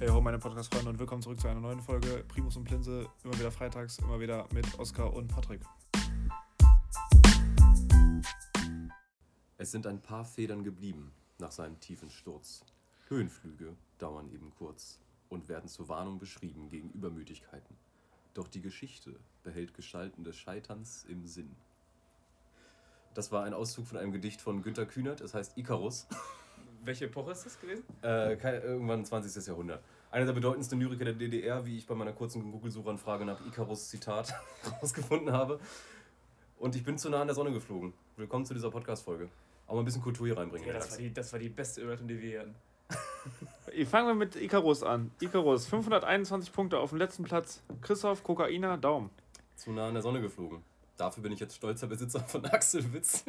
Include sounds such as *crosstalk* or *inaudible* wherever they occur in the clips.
Hey ho, meine Podcast-Freunde und willkommen zurück zu einer neuen Folge Primus und Plinse. Immer wieder freitags, immer wieder mit Oskar und Patrick. Es sind ein paar Federn geblieben nach seinem tiefen Sturz. Höhenflüge dauern eben kurz und werden zur Warnung beschrieben gegen Übermütigkeiten. Doch die Geschichte behält Gestalten des Scheiterns im Sinn. Das war ein Auszug von einem Gedicht von Günter Kühnert, es heißt Ikarus. Welche Epoche ist das gewesen? Äh, kein, irgendwann 20. Jahrhundert. Einer der bedeutendsten Lyriker der DDR, wie ich bei meiner kurzen Google-Suchanfrage nach Icarus-Zitat *laughs* rausgefunden habe. Und ich bin zu nah an der Sonne geflogen. Willkommen zu dieser Podcast-Folge. Auch mal ein bisschen Kultur hier reinbringen. Ja, das war die, das war die beste Überleitung, die wir hatten. *laughs* Fangen wir mit Icarus an. Icarus, 521 Punkte auf dem letzten Platz. Christoph, Kokainer, Daumen. Zu nah an der Sonne geflogen. Dafür bin ich jetzt stolzer Besitzer von Axel Witz.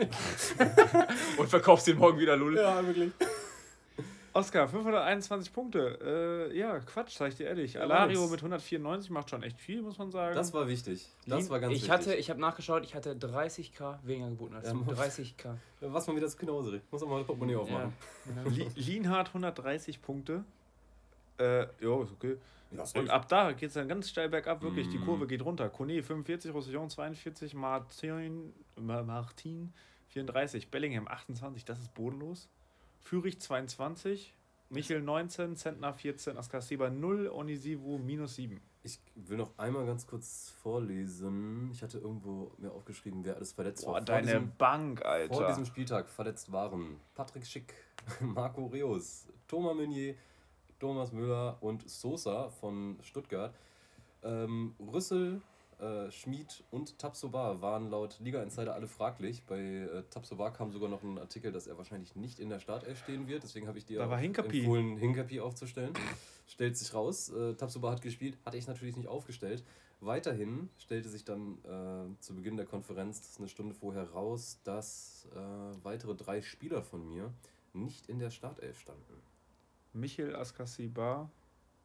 *laughs* Und verkaufst den morgen wieder, Lul. ja, wirklich. Oskar, 521 Punkte. Äh, ja, Quatsch, sag ich dir ehrlich. Ja, Alario mit 194 macht schon echt viel, muss man sagen. Das war wichtig. Das war ganz Ich wichtig. hatte, ich habe nachgeschaut, ich hatte 30k weniger geboten als Ja, du. Mann. 30k. Was man wieder zu Knause Muss auch mal das Portemonnaie aufmachen. Ja. *laughs* Li Lienhardt 130 Punkte. Äh, ja, ist okay. Und ab da geht es dann ganz steil bergab, wirklich. Die Mm. Kurve geht runter. Kone 45, Roussillon 42, Martin, Ma- Martin 34, Bellingham 28, das ist bodenlos. Fürich 22, Michel 19, Zentner 14, Askasiba 0, Onisivu minus 7. Ich will noch einmal ganz kurz vorlesen. Ich hatte irgendwo mir aufgeschrieben, wer alles verletzt Boah, war. Vor deine diesem- Bank, Alter. Vor diesem Spieltag verletzt waren Patrick Schick, *laughs* Marco Reus, Thomas Meunier, Thomas Müller und Sosa von Stuttgart. Ähm, Rüssel, äh, Schmid und Tapsoba waren laut Liga Insider alle fraglich. Bei äh, Tapsoba kam sogar noch ein Artikel, dass er wahrscheinlich nicht in der Startelf stehen wird. Deswegen habe ich dir empfohlen, Hinkapi aufzustellen. Stellt sich raus, äh, Tapsoba hat gespielt, hatte ich natürlich nicht aufgestellt. Weiterhin stellte sich dann äh, zu Beginn der Konferenz eine Stunde vorher raus, dass äh, weitere drei Spieler von mir nicht in der Startelf standen. Michel, Askasiba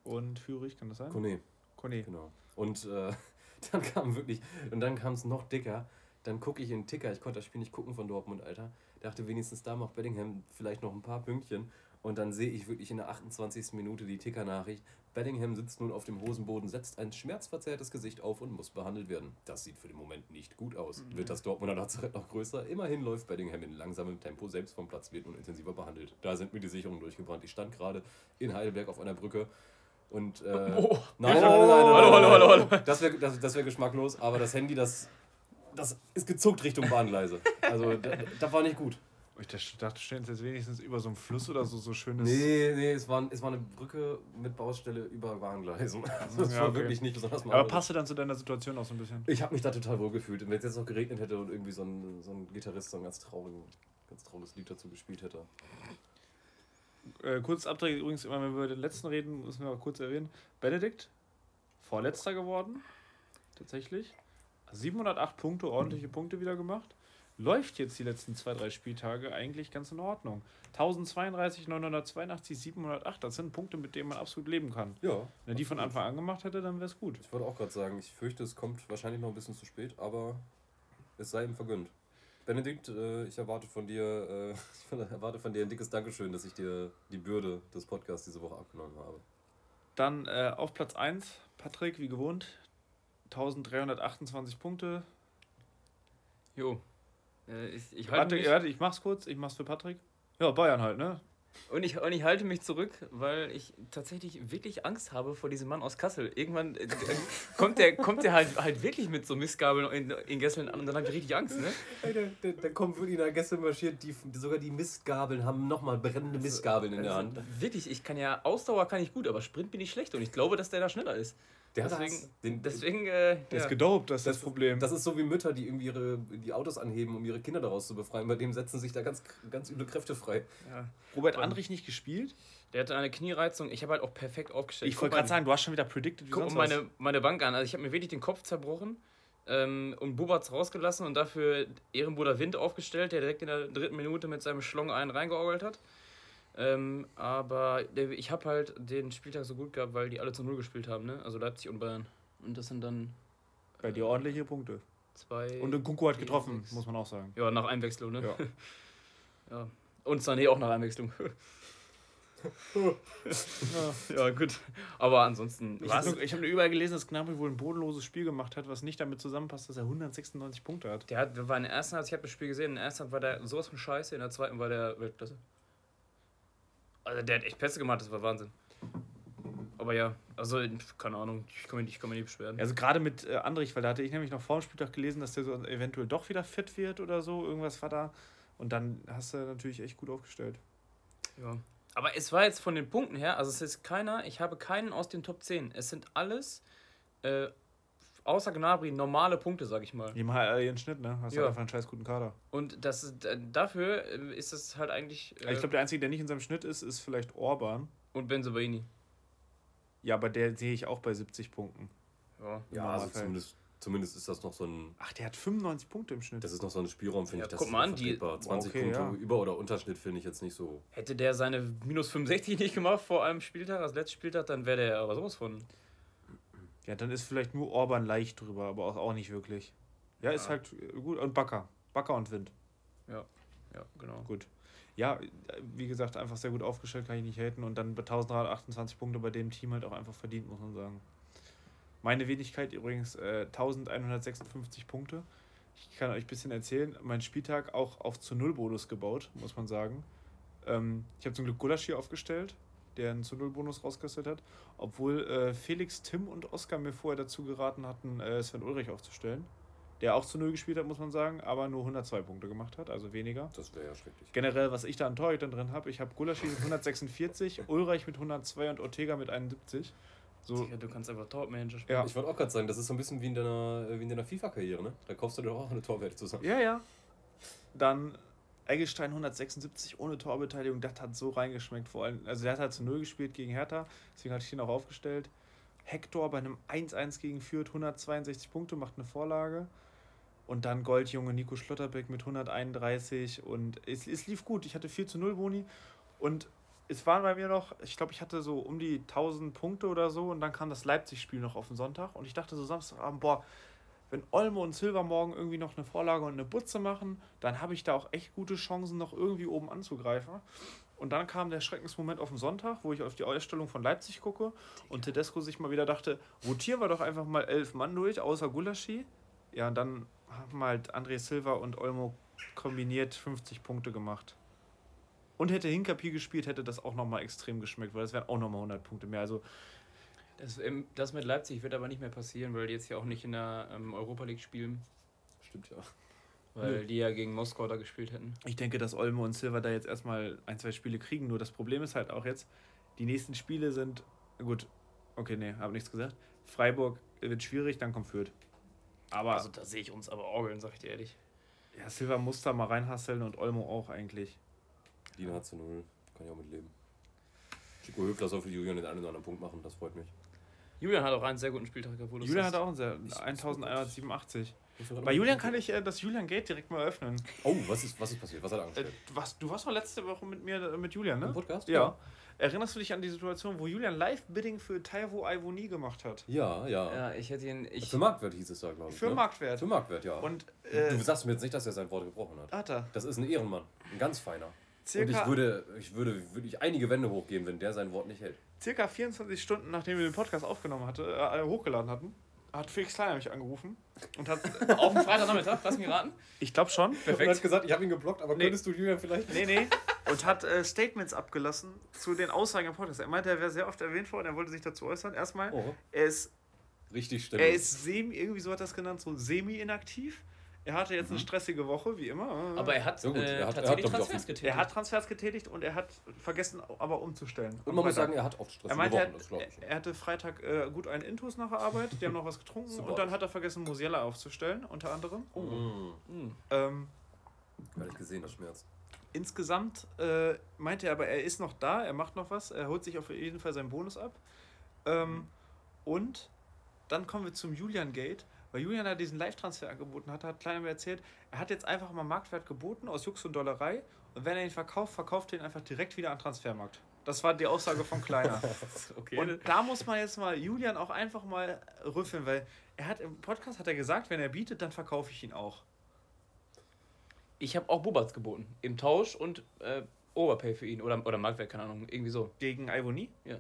und Fürich, kann das sein? Kone, Kone. genau. Und äh, *laughs* dann kam wirklich, und dann kam es noch dicker. Dann gucke ich in den Ticker, ich konnte das Spiel nicht gucken von Dortmund, Alter. Dachte wenigstens da macht Bellingham vielleicht noch ein paar Pünktchen. Und dann sehe ich wirklich in der 28. Minute die Ticker-Nachricht. Bellingham sitzt nun auf dem Hosenboden, setzt ein schmerzverzerrtes Gesicht auf und muss behandelt werden. Das sieht für den Moment nicht gut aus. Wird das Dortmunder Lazarett noch größer? Immerhin läuft Bellingham in langsamem Tempo selbst vom Platz, wird nun intensiver behandelt. Da sind mir die Sicherungen durchgebrannt. Ich stand gerade in Heidelberg auf einer Brücke und. Äh, Oh. Nein, *laughs* nein, nein, nein, nein, Hallo, hallo, hallo, hallo. Das wäre das, das wär geschmacklos, aber das Handy, das, das ist gezuckt Richtung Bahngleise. Also, da, das war nicht gut. Ich dachte, du stellst jetzt wenigstens über so einen Fluss oder so, so schönes. Nee, nee, es war, es war eine Brücke mit Baustelle über Bahngleisen. Also, *laughs* das Ja, war okay. wirklich nicht besonders Aber marmorisch. passte dann zu deiner Situation auch so ein bisschen. Ich habe mich da total wohl gefühlt. Und wenn es jetzt noch geregnet hätte und irgendwie so ein, so ein Gitarrist so ein ganz, traurigen, ganz trauriges Lied dazu gespielt hätte. Äh, kurz Abdreh übrigens, immer wenn wir über den letzten reden, müssen wir mal kurz erwähnen. Benedikt, vorletzter geworden. Tatsächlich. 708 Punkte, ordentliche Punkte wieder gemacht. Läuft jetzt die letzten zwei, drei Spieltage eigentlich ganz in Ordnung. 1032, 982, 708, das sind Punkte, mit denen man absolut leben kann. Ja. Wenn er die von Anfang an gemacht hätte, dann wäre es gut. Ich wollte auch gerade sagen, ich fürchte, es kommt wahrscheinlich noch ein bisschen zu spät, aber es sei ihm vergönnt. Benedikt, äh, ich erwarte von dir, äh, *laughs* ich erwarte von dir ein dickes Dankeschön, dass ich dir die Bürde des Podcasts diese Woche abgenommen habe. Dann äh, auf Platz 1, Patrick, wie gewohnt. 1328 Punkte. Jo. Äh, ich, ich Warte, halte mich, warte, ich mach's kurz, ich mach's für Patrick. Ja, Bayern halt, ne? Und, ich, und ich halte mich zurück, weil ich tatsächlich wirklich Angst habe vor diesem Mann aus Kassel. Irgendwann äh, kommt der, kommt der halt, halt wirklich mit so Mistgabeln in, in Gesseln an und dann habe ich richtig Angst, ne? Da, da, kommt wirklich nach gestern marschiert, die, sogar die Mistgabeln haben nochmal brennende Mistgabeln in der Also, Hand. Wirklich, ich kann ja, Ausdauer kann ich gut, aber Sprint bin ich schlecht und ich glaube, dass der da schneller ist. Deswegen, das- den, deswegen, äh, Der ja. ist gedopt, das ist das, Das- Problem. Das ist so wie Mütter, die irgendwie ihre, die Autos anheben, um ihre Kinder daraus zu befreien. Bei dem setzen sich da ganz, ganz üble Kräfte frei. ja. Robert Andrich nicht gespielt? Der hatte eine Kniereizung. Ich habe halt auch perfekt aufgestellt. Ich wollte gerade sagen, du hast schon wieder predicted wie Guck sonst mal meine, meine Bank an. Also ich habe mir wirklich den Kopf zerbrochen ähm, und Bubatz rausgelassen und dafür Ehrenbruder Wind aufgestellt, der direkt in der dritten Minute mit seinem Schlong einen reingeorgelt hat. Ähm, aber ich habe halt den Spieltag so gut gehabt, weil die alle zu Null gespielt haben, ne? Also Leipzig und Bayern. Und das sind dann was. Bei dir ordentliche Punkte. zwei. Und Kunku hat getroffen, sechs. muss man auch sagen. Ja, nach Einwechslung, ne? Ja. *laughs* Ja. Und Sané auch nach Einwechslung. *laughs* Ja, gut. Aber ansonsten. Ich habe hab nur überall gelesen, dass Gnabry wohl ein bodenloses Spiel gemacht hat, was nicht damit zusammenpasst, dass er 196 Punkte hat. Der hat, war in der ersten Halbzeit, ich habe das Spiel gesehen, in der ersten Halbzeit war der sowas von scheiße, in der zweiten war der Weltklasse. Also der hat echt Pässe gemacht, das war Wahnsinn. Aber ja, also keine Ahnung, ich kann mich nicht, kann mich nicht beschweren. Also gerade mit äh, Andrich, weil da hatte ich nämlich noch vor dem Spieltag gelesen, dass der so eventuell doch wieder fit wird oder so, irgendwas war da. Und dann hast du natürlich echt gut aufgestellt. Ja. Aber es war jetzt von den Punkten her, also es ist keiner, ich habe keinen aus den Top 10. Es sind alles, äh, außer Gnabry, normale Punkte, sag ich mal. Die machen halt ihren Schnitt, ne? Hast Ja. halt einfach einen scheiß guten Kader. Und das ist, äh, dafür äh, ist es halt eigentlich. Äh, ich glaube, der Einzige, der nicht in seinem Schnitt ist, ist vielleicht Orban. und Benzobaini. Ja, aber der sehe ich auch bei 70 Punkten. Ja. Ja, also zumindest, zumindest ist das noch so ein. Ach, der hat 95 Punkte im Schnitt. Das ist noch so ein Spielraum, finde Ja, ich. Das guck mal an, die- vertretbar. 20 Okay, Punkte ja. über- oder Unterschnitt finde ich jetzt nicht so. Hätte der seine minus 65 nicht gemacht vor einem Spieltag, als letzten Spieltag, dann wäre der aber sowas von. Ja, dann ist vielleicht nur Orban leicht drüber, aber auch, auch nicht wirklich. Ja, ist Ja. halt äh, gut. Und Bakker. Bakker und Wind. Ja, genau. Gut. Ja, äh, wie gesagt, einfach sehr gut aufgestellt, kann ich nicht haten. Und dann bei 1328 Punkte bei dem Team halt auch einfach verdient, muss man sagen. Meine Wenigkeit übrigens äh, 1156 Punkte. Ich kann euch ein bisschen erzählen, mein Spieltag auch auf zu Null Bonus gebaut, muss man sagen. Ähm, ich habe zum Glück Gulasch hier aufgestellt, der einen zu Null Bonus rausgestellt hat. Obwohl äh, Felix, Tim und Oskar mir vorher dazu geraten hatten, äh, Sven Ulrich aufzustellen. Der auch zu Null gespielt hat, muss man sagen, aber nur 102 Punkte gemacht hat, also weniger. Das wäre ja schrecklich. Generell, was ich da an Torhütern drin habe, ich habe Gulaschi mit 146, *laughs* Ulreich mit 102 und Ortega mit 71. So, Sicher, du kannst einfach Tormanager spielen. ja. Ich wollte auch gerade sagen, das ist so ein bisschen wie in deiner, wie in deiner FIFA-Karriere, ne? Da kaufst du dir doch auch eine Torwerte zusammen. Ja, ja. Dann Eggestein 176 ohne Torbeteiligung, das hat so reingeschmeckt. Vor allem, also der hat halt zu Null gespielt gegen Hertha, deswegen hatte ich den auch aufgestellt. Hector bei einem 1-1 gegen Fürth, 162 Punkte, macht eine Vorlage. Und dann Goldjunge Nico Schlotterbeck mit 131 und es, es lief gut. Ich hatte 4 zu 0 Boni und es waren bei mir noch, ich glaube, ich hatte so um die 1000 Punkte oder so und dann kam das Leipzig-Spiel noch auf den Sonntag und ich dachte so Samstagabend, boah, wenn Olmo und Silva morgen irgendwie noch eine Vorlage und eine Butze machen, dann habe ich da auch echt gute Chancen, noch irgendwie oben anzugreifen. Und dann kam der Schreckensmoment auf den Sonntag, wo ich auf die Ausstellung von Leipzig gucke und Tedesco sich mal wieder dachte, rotieren wir doch einfach mal elf Mann durch, außer Gulaschi. Ja, und dann haben halt André Silva und Olmo kombiniert 50 Punkte gemacht. Und hätte Hinkapi gespielt, hätte das auch nochmal extrem geschmeckt, weil das wären auch nochmal 100 Punkte mehr. Also Das, ähm, das mit Leipzig wird aber nicht mehr passieren, weil die jetzt ja auch nicht in der ähm, Europa League spielen, Stimmt ja. weil die ja gegen Moskau da gespielt hätten. Ich denke, dass Olmo und Silva da jetzt erstmal ein, zwei Spiele kriegen. Nur das Problem ist halt auch jetzt, die nächsten Spiele sind, gut, okay, nee, habe nichts gesagt. Freiburg wird schwierig, dann kommt Fürth. Aber Also da sehe ich uns aber orgeln, sag ich dir ehrlich. ja, Silva muss da mal reinhasseln und Olmo auch eigentlich. Lina hat zu null. Kann ich auch mit leben. Chico Höfler soll für Julian den einen oder anderen Punkt machen, das freut mich. Julian hat auch einen sehr guten Spieltag du Julian hat auch einen sehr, Ich- 1187. Muss man Bei Julian kann ich äh, das Julian Gate direkt mal öffnen. Oh, was ist, was ist passiert? Was hat er Äh, angestellt? du, warst, du warst doch letzte Woche mit mir, äh, mit Julian, Im ne? Podcast? Ja. Erinnerst du dich an die Situation, wo Julian Live-Bidding für Taiwo Ivoni gemacht hat? Ja, ja. Ja, ich hätte ihn. Ich, Für Marktwert hieß es da, glaube ich. Für ne? Marktwert. Für Marktwert, ja. Und du äh, sagst mir jetzt nicht, dass er sein Wort gebrochen hat. hat er. Das ist ein Ehrenmann. Ein ganz feiner. Und Circa, ich würde, ich würde wirklich einige Wände hochgehen, wenn der sein Wort nicht hält. Circa 24 Stunden, nachdem wir den Podcast aufgenommen hatte, äh, hochgeladen hatten, hat Felix Kleiner mich angerufen und hat, *laughs* auf dem Freitagnachmittag, lass mich raten. ich glaube schon, Und hat gesagt, ich habe ihn geblockt, aber Nee. könntest du Julian vielleicht... nee, nee, und hat äh, Statements abgelassen zu den Aussagen im Podcast. Er meinte, er wäre sehr oft erwähnt worden, er wollte sich dazu äußern. Erstmal, Oh, er ist, richtig er ständig. ist semi, irgendwie so hat er es genannt, so semi-inaktiv. Er hatte jetzt eine stressige Woche, wie immer. Aber er hat, So gut, äh, er hat- er hat, tatsächlich ich, auch Transfers getätigt. er hat Transfers getätigt und er hat vergessen, aber umzustellen. Und man muss sagen, er hat oft stressige Er meinte, Wochen, er, das ich er hatte Freitag äh, gut einen Intus nach der Arbeit, die haben noch was getrunken *laughs* Super. und dann hat er vergessen, Musiala aufzustellen, unter anderem. Mhm. Hm. Ähm, Weil ich gesehen, das schmerzt. insgesamt äh, meinte er aber, er ist noch da, er macht noch was, er holt sich auf jeden Fall seinen Bonus ab. Ähm, Und dann kommen wir zum Julian Gate, weil Julian da diesen Live-Transfer angeboten hat, hat Kleiner mir erzählt, er hat jetzt einfach mal Marktwert geboten aus Jux und Dollerei und wenn er ihn verkauft, verkauft er ihn einfach direkt wieder an Transfermarkt. Das war die Aussage von Kleiner. *laughs* Okay. Und da muss man jetzt mal Julian auch einfach mal rüffeln, weil er hat im Podcast hat er gesagt, wenn er bietet, dann verkaufe ich ihn auch. ich habe auch Bobats geboten. Im Tausch und äh, Overpay für ihn oder, oder Marktwert, keine Ahnung, irgendwie so. Gegen Ivoni? Ja.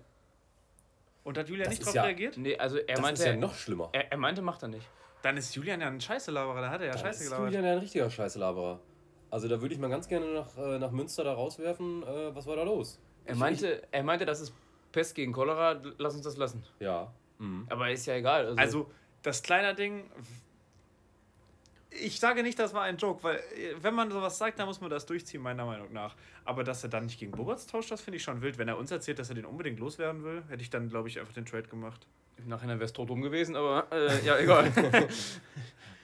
Und hat Julian Das nicht ist drauf ja- reagiert? Nee, also er Das meinte, ist ja noch schlimmer. er, er meinte, macht er nicht. Dann ist Julian ja ein Scheiße-Laberer, da hat er ja Da Scheiße ist gelabert. Julian ja ein richtiger Scheißelaberer. Also da würde ich mal ganz gerne nach, äh, nach Münster da rauswerfen. Äh, was war da los? Er Ich- meinte, er meinte, das ist Pest gegen Cholera, lass uns das lassen. Ja. Mhm. Aber ist ja egal. Also, Also, das kleine Ding. Ich sage nicht, das war ein Joke, weil äh, wenn man sowas sagt, dann muss man das durchziehen, meiner Meinung nach. Aber dass er dann nicht gegen Boberts tauscht, das finde ich schon wild. Wenn er uns erzählt, dass er den unbedingt loswerden will, hätte ich dann, glaube ich, einfach den Trade gemacht. Im Nachhinein wäre es tot rum gewesen, aber äh, ja, egal. *laughs*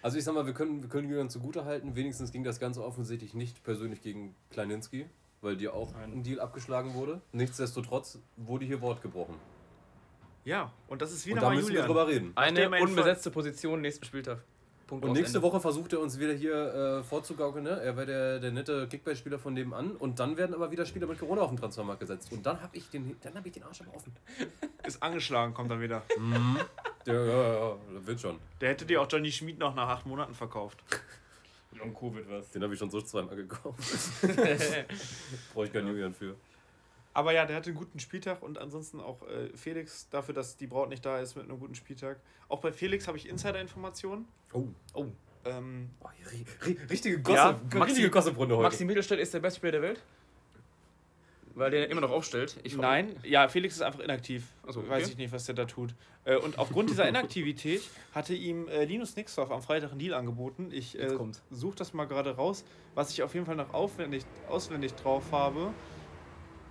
Also ich sag mal, wir können, wir können Julian zugute halten. Wenigstens ging das Ganze offensichtlich nicht persönlich gegen Kleininski, weil dir auch Nein. ein Deal abgeschlagen wurde. Nichtsdestotrotz wurde hier Wort gebrochen. Ja, und das ist wie Und da nochmal müssen Julian. wir drüber reden. Eine unbesetzte Position nächsten Spieltag. Punkt Und nächste Ende. Woche versucht er uns wieder hier äh, vorzugaukeln, ne? Er wäre der, der nette Kickball-Spieler von nebenan. Und dann werden aber wieder Spieler mit Corona auf den Transfermarkt gesetzt. Und dann habe ich, den- dann hab ich den Arsch aber offen. *laughs* Ist angeschlagen, kommt dann wieder. Ja, ja, ja, ja, das wird schon. Der hätte dir auch Johnny Schmid noch nach acht Monaten verkauft. Long Covid was. Den habe ich schon so zweimal gekauft. *laughs* Brauche ich keinen Julian für. Aber ja, der hatte einen guten Spieltag und ansonsten auch äh, Felix dafür, dass die Braut nicht da ist mit einem guten Spieltag. Auch bei Felix habe ich Insider-Informationen. Oh. Oh, Ähm, Oh, hier, ri- ri- richtige Ja, Gossip, Maxi- richtige Gossip-Runde heute. Maxi Mittelstädt ist der beste Spieler der Welt? Weil der immer noch aufstellt. Nein, ja, Felix ist einfach inaktiv. Ach so, okay. Weiß ich nicht, was der da tut. Äh, und aufgrund dieser *laughs* Inaktivität hatte ihm äh, Linus Nixdorf am Freitag einen Deal angeboten. Ich Jetzt äh, suche das mal gerade raus. Was ich auf jeden Fall noch aufwendig, auswendig drauf habe,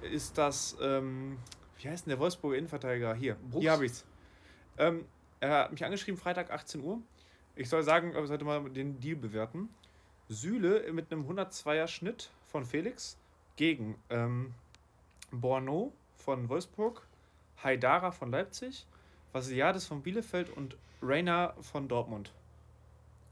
ist das, ähm, wie heißt denn der Wolfsburger Innenverteidiger? Hier, Brooks? hier habe ich's. Ähm, er hat mich angeschrieben, Freitag 18 Uhr. Ich soll sagen, ich sollte mal den Deal bewerten. Süle mit einem 102er Schnitt von Felix gegen ähm, Borno von Wolfsburg, Haidara von Leipzig, Vasiliades von Bielefeld und Reina von Dortmund.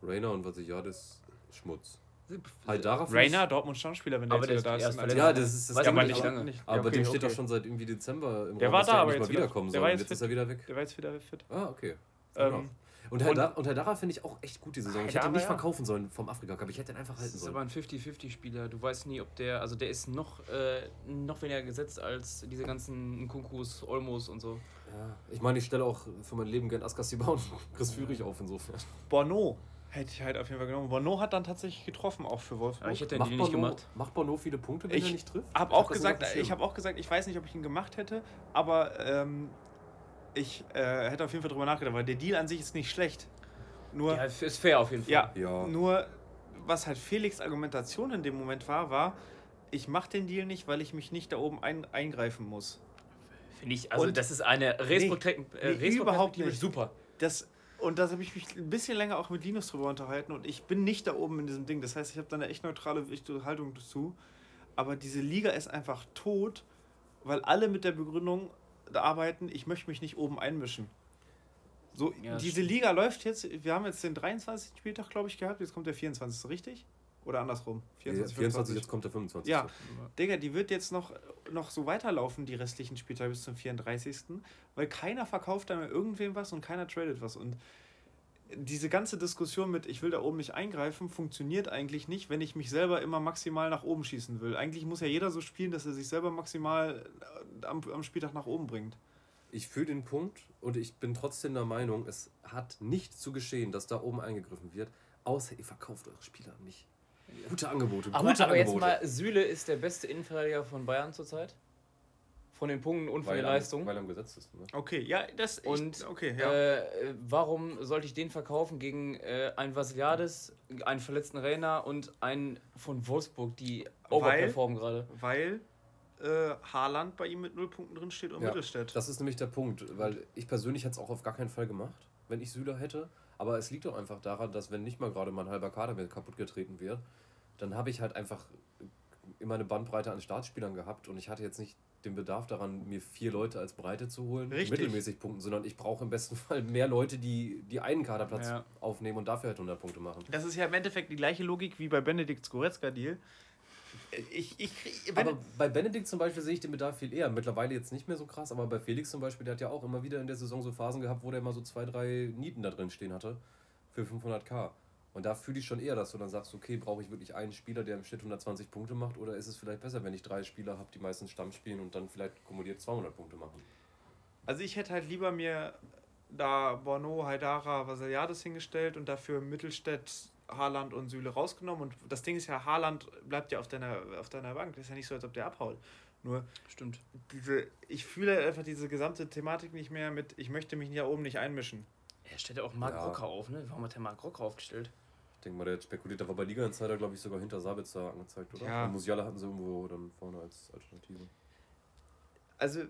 Rainer und Vasiliades Schmutz. Finde Rainer, Dortmund Stammspieler, wenn der Aber jetzt der wieder da ist ist. erst in Ja, das ist das ja, aber nicht lange. Nicht. Aber ja, okay, dem steht okay. doch schon seit irgendwie Dezember im Der Raum, war dass da, der aber jetzt mal wieder- wiederkommen der soll. jetzt jetzt ist er wieder weg. Der war jetzt wieder fit. Ah, okay. Ähm, Und Haidara, und Haidara finde ich auch echt gut die Saison. Ich hätte ihn nicht ja. verkaufen sollen vom Afrika Cup. Ich hätte ihn einfach Das halten ist sollen. aber ein 50-50-Spieler. Du weißt nie, ob der, also der ist noch, äh, noch weniger gesetzt als diese ganzen Nkunkus, Olmos und so. Ja, ich meine, ich stelle auch für mein Leben gern Askasiba und Chris Führig auf insofern. Bono hätte ich halt auf jeden Fall genommen. Bono hat dann tatsächlich getroffen, auch für Wolfsburg. Aber ich hätte den Macht Deal nicht gemacht. macht Bono viele Punkte, wenn Ich er nicht trifft? Hab Ich auch gesagt, ich habe auch gesagt, ich weiß nicht, ob ich ihn gemacht hätte, aber ähm, ich äh, hätte auf jeden Fall drüber nachgedacht, weil der Deal an sich ist nicht schlecht. Nur, Ja, ja, ist fair auf jeden Fall. Ja. nur was halt Felix Argumentation in dem Moment war, war, ich mache den Deal nicht, weil ich mich nicht da oben ein, eingreifen muss. Finde ich, also Und- das ist eine Respekt, äh, nee, überhaupt nicht. super. Das, und da habe ich mich ein bisschen länger auch mit Linus drüber unterhalten und ich bin nicht da oben in diesem Ding. Das heißt, ich habe da eine echt neutrale Haltung dazu. Aber diese Liga ist einfach tot, weil alle mit der Begründung arbeiten, ich möchte mich nicht oben einmischen. So, Ja, diese stimmt. Liga läuft jetzt, wir haben jetzt den 23. Spieltag, glaube ich, gehabt, jetzt kommt der 24. richtig? Oder andersrum? 24, 24, jetzt kommt der 25. Ja, Digga, die wird jetzt noch, noch so weiterlaufen, die restlichen Spieltage bis zum 34. Weil keiner verkauft da mehr irgendwem was und keiner tradet was. Und diese ganze Diskussion mit, ich will da oben nicht eingreifen, funktioniert eigentlich nicht, wenn ich mich selber immer maximal nach oben schießen will. Eigentlich muss ja jeder so spielen, dass er sich selber maximal äh, am, am Spieltag nach oben bringt. Ich fühle den Punkt und ich bin trotzdem der Meinung, es hat nicht zu geschehen, dass da oben eingegriffen wird, außer ihr verkauft eure Spieler nicht. Gute Angebote, Aber, gute aber jetzt Angebote. mal, Süle ist der beste Innenverteidiger von Bayern zurzeit. Von den Punkten und von weil, der er- Leistung. weil er am Gesetz ist. Ne? Okay, ja, das Und ich, okay, ja. äh, warum sollte ich den verkaufen gegen äh, einen Vasiliades, einen verletzten Rainer und einen von Wolfsburg, die overperformen gerade? weil äh, Haaland bei ihm mit null Punkten drin steht und Ja, Mittelstädt. Das ist nämlich der Punkt, weil ich persönlich hätte es auch auf gar keinen Fall gemacht, wenn ich Süler hätte. Aber es liegt doch einfach daran, dass wenn nicht mal gerade mein halber Kader mir kaputt getreten wird, dann habe ich halt einfach immer eine Bandbreite an Startspielern gehabt und ich hatte jetzt nicht den Bedarf daran, mir vier Leute als Breite zu holen, Richtig. mittelmäßig punkten, sondern ich brauche im besten Fall mehr Leute, die, die einen Kaderplatz Ja. aufnehmen und dafür halt 100 Punkte machen. Das ist ja im Endeffekt die gleiche Logik wie bei Benedikt Skoretzka-Deal. Ich, ich, krieg- Aber bei Benedikt zum Beispiel sehe ich den Bedarf viel eher. Mittlerweile jetzt nicht mehr so krass, aber bei Felix zum Beispiel, der hat ja auch immer wieder in der Saison so Phasen gehabt, wo der immer so zwei, drei Nieten da drin stehen hatte für 500k. Und Und da fühle ich schon eher, dass du dann sagst, okay, brauche ich wirklich einen Spieler, der im Schnitt 120 Punkte macht, oder ist es vielleicht besser, wenn ich drei Spieler habe, die meistens Stamm spielen und dann vielleicht kumuliert 200 Punkte machen? Also ich hätte halt lieber mir da Bono, Haidara, Vasiliades hingestellt und dafür Mittelstädt, Haaland und Süle rausgenommen. Und das Ding ist ja, Haaland bleibt ja auf deiner, auf deiner Bank. Das ist ja nicht so, als ob der abhaut. Nur Stimmt. diese, ich fühle einfach diese gesamte Thematik nicht mehr mit, ich möchte mich hier oben nicht einmischen. Er stellt ja auch Marc Ja. Rocker auf, ne? Warum hat der Marc Rocker aufgestellt? Ich denke mal, der hat spekuliert, da war bei Liga Insider, glaube ich, sogar hinter Sabitzer angezeigt, oder? Ja. Und Musiala hatten sie irgendwo dann vorne als Alternative. Also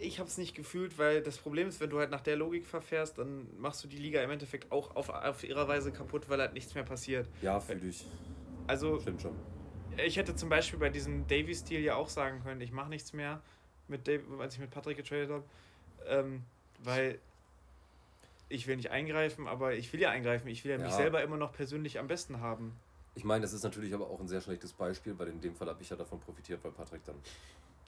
ich habe es nicht gefühlt, weil das Problem ist, wenn du halt nach der Logik verfährst, dann machst du die Liga im Endeffekt auch auf, auf ihrer Weise kaputt, weil halt nichts mehr passiert. Ja, fühle ich. Also Stimmt schon. ich hätte zum Beispiel bei diesem Davy-Stil ja auch sagen können, ich mache nichts mehr, mit Dave, als ich mit Patrick getradet habe, ähm, weil ich will nicht eingreifen, aber ich will ja eingreifen. Ich will ja, mich Ja. selber immer noch persönlich am besten haben. Ich meine, das ist natürlich aber auch ein sehr schlechtes Beispiel, weil in dem Fall habe ich ja davon profitiert, weil Patrick dann.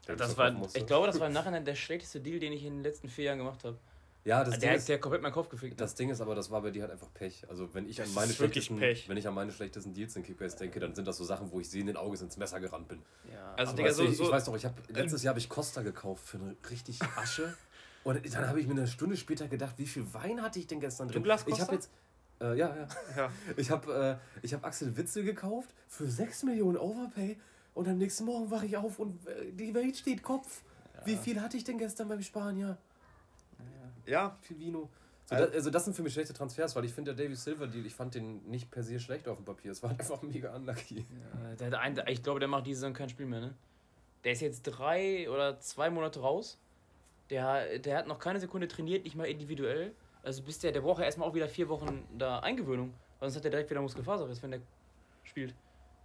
Das Davis war, musste. ich glaube, das war im Nachhinein der schlechteste Deal, den ich in den letzten vier Jahren gemacht habe. Ja, das Der, Ding hat- ist, der hat komplett meinen Kopf gefickt. Das Ding ist aber, das war bei dir halt einfach Pech. Also wenn ich Das an meine schlechtesten, Pech. wenn ich an meine schlechtesten Deals in Kickbase denke, dann sind das so Sachen, wo ich sehenden Auges ins Messer gerannt bin. ja, Also, Digga, weißt so- du, ich, so- ich weiß doch, ich habe letztes Jahr habe ich Costa gekauft für eine richtig Asche. *laughs* Und dann habe ich mir eine Stunde später gedacht, wie viel Wein hatte ich denn gestern drin? Douglas ich Costa? habe jetzt äh, ja, ja. Ja. Ich habe äh, ich hab Axel Witzel gekauft für 6 Millionen Overpay und am nächsten Morgen wache ich auf und äh, die Welt steht Kopf. Wie viel hatte ich denn gestern beim Spanier? Ja, Viel Vino. So, Also- da, also das sind für mich schlechte Transfers, weil ich finde der Davy Silver Deal, ich fand den nicht per se schlecht auf dem Papier. Es war *laughs* einfach mega unlucky. Ja, der, ein- ich glaube, der macht diese Saison kein Spiel mehr, ne? Der ist jetzt drei oder zwei Monate raus. Der, der hat noch keine Sekunde trainiert, nicht mal individuell. Also bis der, der braucht ja erstmal auch wieder vier Wochen da Eingewöhnung. Weil sonst hat der direkt wieder Muskelfaserriss, wenn der spielt.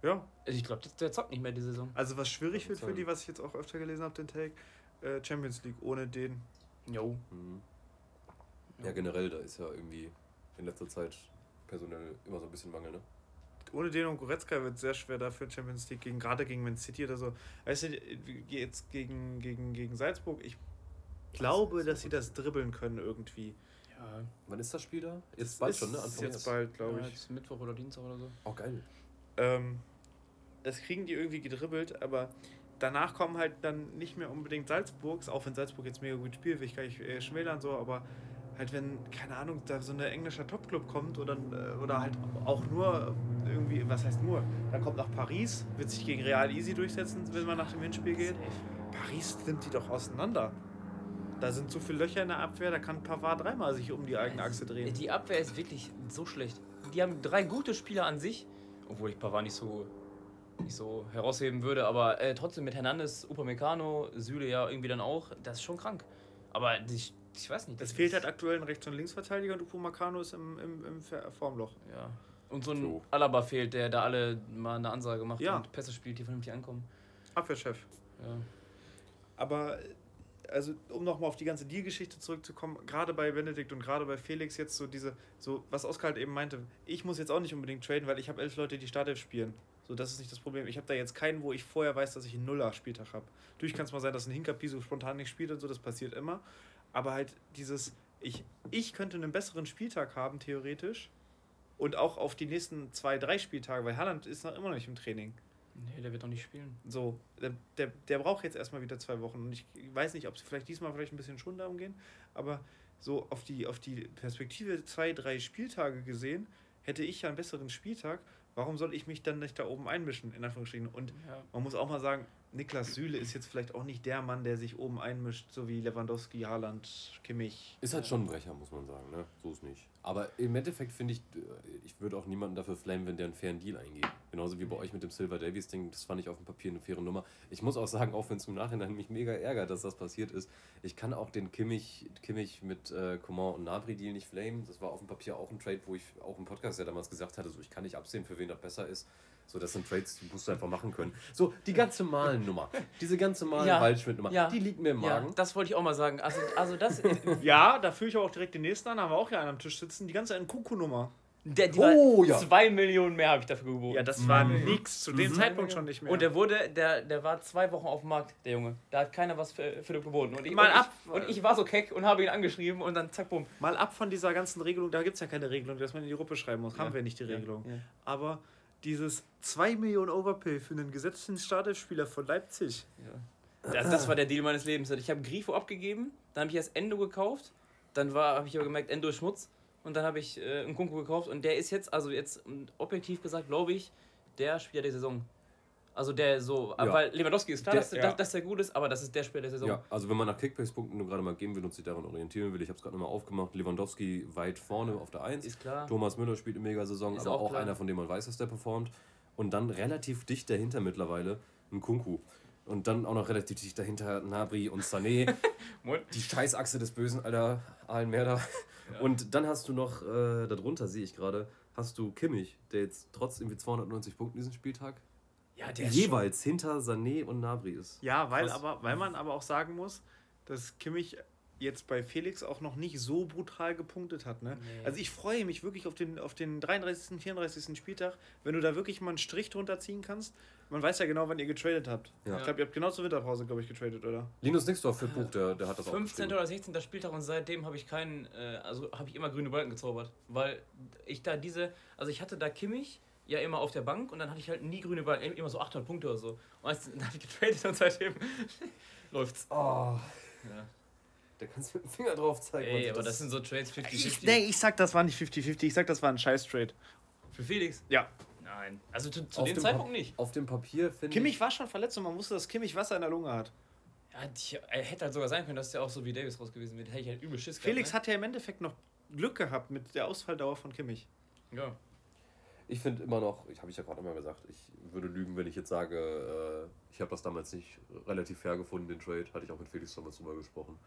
Ja. Also ich glaube, der zockt nicht mehr die Saison. Also was schwierig wird für die, was ich jetzt auch öfter gelesen habe, den Take, äh, Champions League ohne den. Jo. Mhm. Ja, generell, da ist ja irgendwie in letzter Zeit personell immer so ein bisschen Mangel, ne? Ohne den und Goretzka wird es sehr schwer dafür Champions League gegen gerade gegen Man City oder so. Weißt du, jetzt gegen, gegen, gegen Salzburg, ich glaube, dass sie das dribbeln können irgendwie. Ja, Wann ist das Spiel da? Das Jetzt bald ist schon, ne? Anfang jetzt bald, glaube ja, ich. jetzt Mittwoch oder Dienstag oder so. Oh, geil. Ähm, das kriegen die irgendwie gedribbelt, aber danach kommen halt dann nicht mehr unbedingt Salzburgs, auch wenn Salzburg jetzt mega gut spielt, will ich gar nicht äh, schmälern so, aber halt wenn, keine Ahnung, da so ein englischer Topclub kommt oder, äh, oder halt auch nur irgendwie, was heißt nur, dann kommt nach Paris, wird sich gegen Real easy durchsetzen, wenn man nach dem Hinspiel geht. Paris nimmt die doch auseinander. Da sind so viele Löcher in der Abwehr, da kann Pavard dreimal sich um die eigene Achse drehen. Die Abwehr ist wirklich so schlecht. Die haben drei gute Spieler an sich, obwohl ich Pavard nicht so, nicht so herausheben würde, aber äh, trotzdem mit Hernandez, Upamecano, Süle ja irgendwie dann auch, das ist schon krank. Aber ich, ich weiß nicht. Es das fehlt halt aktuell ein Rechts- und Linksverteidiger und Upamecano ist im, im, im Formloch. Ja. Und so ein So. Alaba fehlt, der da alle mal eine Ansage macht Ja. und Pässe spielt, die vernünftig ankommen. Abwehrchef. Ja. Aber, äh, also, um nochmal auf die ganze Deal-Geschichte zurückzukommen, gerade bei Benedikt und gerade bei Felix jetzt so diese, so, was Oskar halt eben meinte, ich muss jetzt auch nicht unbedingt traden, weil ich habe elf Leute, die Startelf spielen. So, das ist nicht das Problem. Ich habe da jetzt keinen, wo ich vorher weiß, dass ich einen Nuller-Spieltag habe. Natürlich kann es mal sein, dass ein Hinkapi so spontan nicht spielt und so, das passiert immer. Aber halt dieses, ich, ich könnte einen besseren Spieltag haben, theoretisch. Und auch auf die nächsten zwei, drei Spieltage, weil Haaland ist noch immer noch nicht im Training. Nee, der wird doch nicht spielen. So, der, der, der braucht jetzt erstmal wieder zwei Wochen. Und ich weiß nicht, ob sie vielleicht diesmal vielleicht ein bisschen schon darum gehen, aber so auf die, auf die Perspektive zwei, drei Spieltage gesehen, hätte ich ja einen besseren Spieltag. Warum soll ich mich dann nicht da oben einmischen, in Anführungsstrichen? Und Ja. man muss auch mal sagen, Niklas Süle ist jetzt vielleicht auch nicht der Mann, der sich oben einmischt, so wie Lewandowski, Haaland, Kimmich. Ist halt schon ein Brecher, muss man sagen, ne? So ist nicht. Aber im Endeffekt finde ich, äh, ich würde auch niemanden dafür flamen, wenn der einen fairen Deal eingeht. Genauso wie bei euch mit dem Silver Davies Ding, das fand ich auf dem Papier eine faire Nummer. Ich muss auch sagen, auch wenn es im Nachhinein mich mega ärgert, dass das passiert ist, ich kann auch den Kimmich, Kimmich mit äh, Coman und Nabri Deal nicht flamen. Das war auf dem Papier auch ein Trade, wo ich auch im Podcast ja damals gesagt hatte, so ich kann nicht absehen, für wen das besser ist. So, das sind Trades, die musst du einfach machen können. So, die ganze Malen-Nummer, diese ganze Ja. Malen-Waldschmidt-Nummer, Ja. die liegt mir im Ja, Magen. das wollte ich auch mal sagen. Also, also das. *laughs* Ja, da führe ich aber auch direkt den nächsten an, haben wir auch hier einen am Tisch sitzen, die ganze Nkunku-Nummer. Der, die Oh, war ja. 2 Millionen mehr habe ich dafür geboten. Ja, das war nix. Zu dem Zeitpunkt schon nicht mehr. Und der wurde, der, der war zwei Wochen auf dem Markt, der Junge. Da hat keiner was für Philipp geboten. Und ich, Mal und ab. Ich, und ich war so keck und habe ihn angeschrieben und dann zack, bumm. Mal ab von dieser ganzen Regelung, da gibt es ja keine Regelung, dass man in die Gruppe schreiben muss. Haben Ja. wir nicht die Regelung. Ja. Aber dieses 2 Millionen Overpay für einen gesetzten Startelspieler von Leipzig. Das, das war der Deal meines Lebens. Ich habe Grifo abgegeben, dann habe ich erst Endo gekauft, dann war habe ich aber gemerkt, Endo ist Schmutz und dann habe ich äh, einen Kunku gekauft und der ist jetzt, also jetzt ähm, objektiv gesagt, glaube ich, der Spieler der Saison. Also der so, Ja. weil Lewandowski ist klar, Der- dass, ja. dass, dass der gut ist, aber das ist der Spieler der Saison. Ja, also wenn man nach Kickbase-Punkten nur gerade mal gehen will und sich daran orientieren will, ich habe es gerade nochmal aufgemacht, Lewandowski weit vorne auf der 1. Ist klar. Thomas Müller spielt eine Mega-Saison, Ist aber auch auch, einer, von dem man weiß, dass der performt. Und dann relativ dicht dahinter mittlerweile ein Kunku. Und dann auch noch relativ dicht dahinter Nabri und Sané. *laughs* Die Scheißachse des Bösen, Alter, Und dann hast du noch, äh, darunter sehe ich gerade, hast du Kimmich, der jetzt trotz irgendwie 290 Punkten diesen Spieltag Ja, jeweils hinter Sané und Nabri ist. Ja, weil, Krass. aber, weil man aber auch sagen muss, dass Kimmich jetzt bei Felix auch noch nicht so brutal gepunktet hat. Ne? Nee. Also ich freue mich wirklich auf den, auf den 33., 34. Spieltag, wenn du da wirklich mal einen Strich drunter ziehen kannst. Man weiß ja genau, wann ihr getradet habt. Ja. Ich glaube, ihr habt genau zur Winterpause, glaube ich, getradet, oder? Linus Nixdorf für Buch, der, der hat das auch 15. geschrieben. oder 16. Spieltag und seitdem habe ich keinen, äh, also habe ich immer grüne Balken gezaubert. Weil ich da diese, also ich hatte da Kimmich ja immer auf der Bank und dann hatte ich halt nie grüne Balken, immer so 800 Punkte oder so. Und dann *laughs* habe ich getradet und seitdem *laughs* läuft's. Oh, Ja. Da kannst du mit dem Finger drauf zeigen. Ey, aber das sind so Trades 50-50. Ich, nee, ich sag, das war nicht 50-50, ich sag, das war ein Scheiß-Trade. Für Felix? Ja. Nein. Also zu, zu dem dem Zeitpunkt Pa- nicht. Auf dem Papier finde Kimmich war schon verletzt und man wusste, dass Kimmich Wasser in der Lunge hat. Ja, die, er hätte halt sogar sein können, dass der auch so wie Davis raus gewesen wäre. Hätte ich halt übel Schiss Felix gehabt, hat ja im Endeffekt noch Glück gehabt mit der Ausfalldauer von Kimmich. ne? Ja. Ich finde immer noch, ich habe ich ja gerade immer gesagt, ich würde lügen, wenn ich jetzt sage, äh, ich habe das damals nicht relativ fair gefunden, den Trade. Hatte ich auch mit Felix damals drüber gesprochen.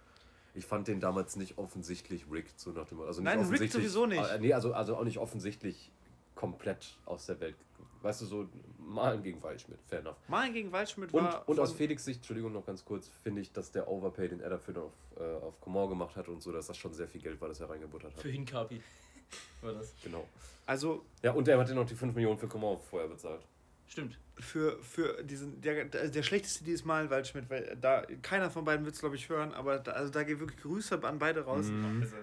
Ich fand den damals nicht offensichtlich rigged, so nach dem also nicht Nein, rigged offensichtlich, sowieso nicht. Äh, nee, also, also auch nicht offensichtlich komplett aus der Welt. Weißt du, so Malen gegen Waldschmidt, fair enough. Malen gegen Waldschmidt Und, war. und aus Felix Sicht, Entschuldigung noch ganz kurz, finde ich, dass der Overpay, den er dafür auf, äh, auf Coman gemacht hat und so, dass das schon sehr viel Geld war, das er reingebuttert hat. Für Hinkapi war das. Genau. Also Ja, und er hat ja noch die 5 Millionen für Coman vorher bezahlt. Stimmt. für, für diesen. Der, der, schlechteste dieses Mal Waldschmidt, weil da keiner von beiden wird es, glaube ich, hören, aber da, also da geht wirklich Grüße an beide raus. Mhm. Also,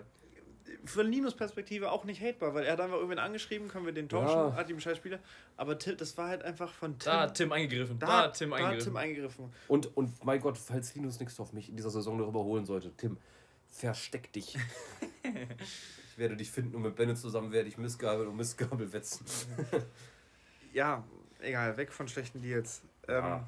Von Linus Perspektive auch nicht hatebar, weil er hat einfach irgendwen angeschrieben, können wir den tauschen, Ja. hat ihm scheiß Spieler. Aber Tim, das war halt einfach von Tim. da hat Tim eingegriffen. Da, da hat Tim da eingegriffen. hat Tim eingegriffen. Und, und mein Gott, falls Linus Nixdorf mich in dieser Saison noch überholen sollte, Tim, versteck dich. *laughs* ich werde dich finden und mit Bennett zusammen werde ich Missgabel und Missgabel wetzen. Ja, egal, weg von schlechten Deals. Ähm, Ja.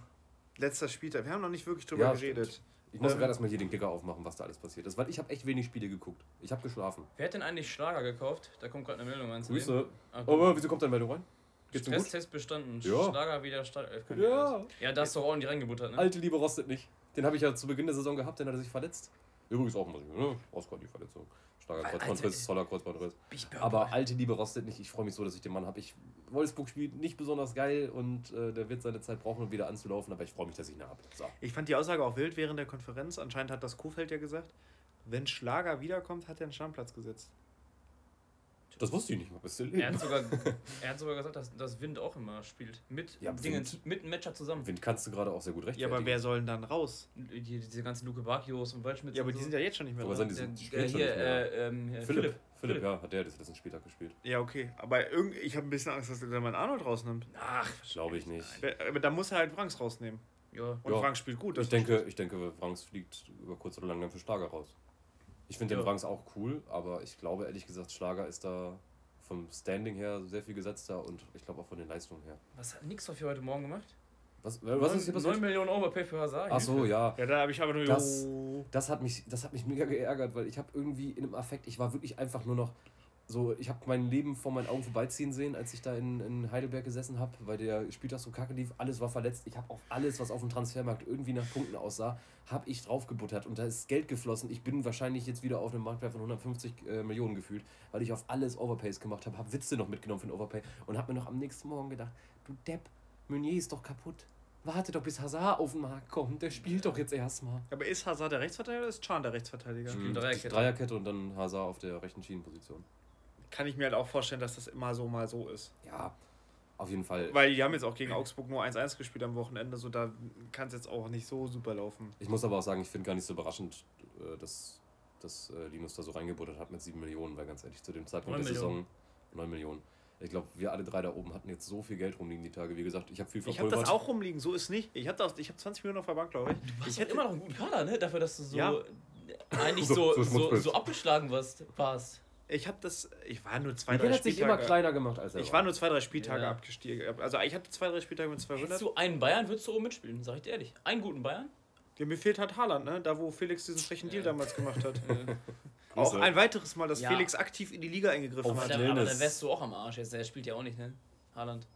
Letzter Spieltag. Wir haben noch nicht wirklich drüber Ja, geredet. stimmt. Ich muss Ähm, gerade erstmal hier den Kicker aufmachen, was da alles passiert ist, weil ich habe echt wenig Spiele geguckt. Ich habe geschlafen. Wer hat denn eigentlich Schlager gekauft? Da kommt gerade eine Meldung rein. Grüße. Ah, Oh, gut. wieso kommt deine Meldung rein? Geht's? Stresstest bestanden. Ja. Schlager wieder Startelf. Ja. Ja, da hast du auch ordentlich reingebuttert, ne? Alte Liebe rostet nicht. Den habe ich ja zu Beginn der Saison gehabt, dann hat er sich verletzt. Übrigens auch mal, ne? Auskommt die Verletzung. Starker Kreuzbandriss, toller Kreuzbandriss. Aber alte Liebe rostet nicht. Ich freue mich so, dass ich den Mann habe. Ich Wolfsburg spielt nicht besonders geil und äh, der wird seine Zeit brauchen, um wieder anzulaufen, aber ich freue mich, dass ich ihn habe. So. Ich fand die Aussage auch wild während der Konferenz. Anscheinend hat das Kofeld ja gesagt, wenn Schlager wiederkommt, hat er einen Stammplatz gesetzt. Das wusste ich nicht mal bis zu er, hat sogar, *laughs* er hat sogar gesagt, dass, dass Wind auch immer spielt. Mit Ja, Dingen, Wind- mit einem Matcher zusammen. Wind kannst du gerade auch sehr gut Ja, rechtfertigen. aber wer soll denn dann raus? Die, diese ganzen Luke Bakios und Waldschmidt. Ja, aber die sind ja jetzt schon nicht mehr sind die- der, der hier, äh, ähm, Philipp, Philipp. Philipp, ja, hat der das letzten Spieltag gespielt. Ja, okay. Aber irgend, ich habe ein bisschen Angst, dass der mal Arnold rausnimmt. Ach, Glaube ich nicht. Aber da muss er halt Franks rausnehmen. ja. Und Ja. Frank spielt gut. Ich denke, ich denke, Franks fliegt über kurz oder lang dann für Schlager raus. Ich finde den Ja. Franks auch cool, aber ich glaube ehrlich gesagt, Schlager ist da vom Standing her sehr viel gesetzter und ich glaube auch von den Leistungen her. Was hat Nix für heute Morgen gemacht? Was, was ist hier 9 passiert? Millionen Overpay für Hazard. Ach so, ja. Ja, da habe ich aber nur. Das-. Das hat mich, das hat mich mega geärgert, weil ich habe irgendwie in einem Affekt, ich war wirklich einfach nur noch so, ich habe mein Leben vor meinen Augen vorbeiziehen sehen, als ich da in, in Heidelberg gesessen habe, weil der Spieltag so kacke lief, alles war verletzt. Ich habe auf alles, was auf dem Transfermarkt irgendwie nach Punkten aussah, habe ich draufgebuttert und da ist Geld geflossen. Ich bin wahrscheinlich jetzt wieder auf einem Marktwert von 150 äh, Millionen gefühlt, weil ich auf alles Overpays gemacht habe, habe Witze noch mitgenommen für den Overpay und habe mir noch am nächsten Morgen gedacht, du Depp, Meunier ist doch kaputt. Warte doch, bis Hazard auf den Markt kommt. Der spielt doch jetzt erstmal. Aber ist Hazard der Rechtsverteidiger oder ist Chan der Rechtsverteidiger? Mhm. Dreierkette. Dreierkette und dann Hazard auf der rechten Schienenposition. kann ich mir halt auch vorstellen, dass das immer so mal so ist. Ja, auf jeden Fall. Weil die haben jetzt auch gegen Augsburg nur 1-1 gespielt am Wochenende, so da kann es jetzt auch nicht so super laufen. Ich muss aber auch sagen, ich finde gar nicht so überraschend, äh, dass, dass äh, Linus da so reingebuttert hat mit 7 Millionen, weil ganz ehrlich, zu dem Zeitpunkt 9 der Millionen. Saison 9 Millionen. Ich glaube, wir alle drei da oben hatten jetzt so viel Geld rumliegen die Tage. Wie gesagt, ich habe viel Ich habe verpulvert. das auch rumliegen, so ist nicht. Ich habe hab 20 Millionen auf der Bank, glaube ich. Du hast ich hätte immer noch einen guten Kader, ne? Dafür, dass du so Ja. eigentlich *laughs* So- so, so so, abgeschlagen warst. warst. Ich habe das. Ich war nur zwei, Miguel drei hat sich immer Spieltage. kleiner gemacht als er Ich war nur zwei, drei Spieltage Ja. abgestiegen. Also ich hatte zwei, drei Spieltage mit 200. Hättest du einen Bayern, würdest du oben mitspielen, sag ich dir ehrlich. Einen guten Bayern? Ja, mir fehlt halt Haaland, ne? Da wo Felix diesen frechen Deal Ja. damals gemacht hat. *laughs* Auch ein weiteres Mal, dass Ja. Felix aktiv in die Liga eingegriffen Auf hat. Aber, da, aber dann wärst du auch am Arsch jetzt. Der spielt ja auch nicht, ne? Haaland.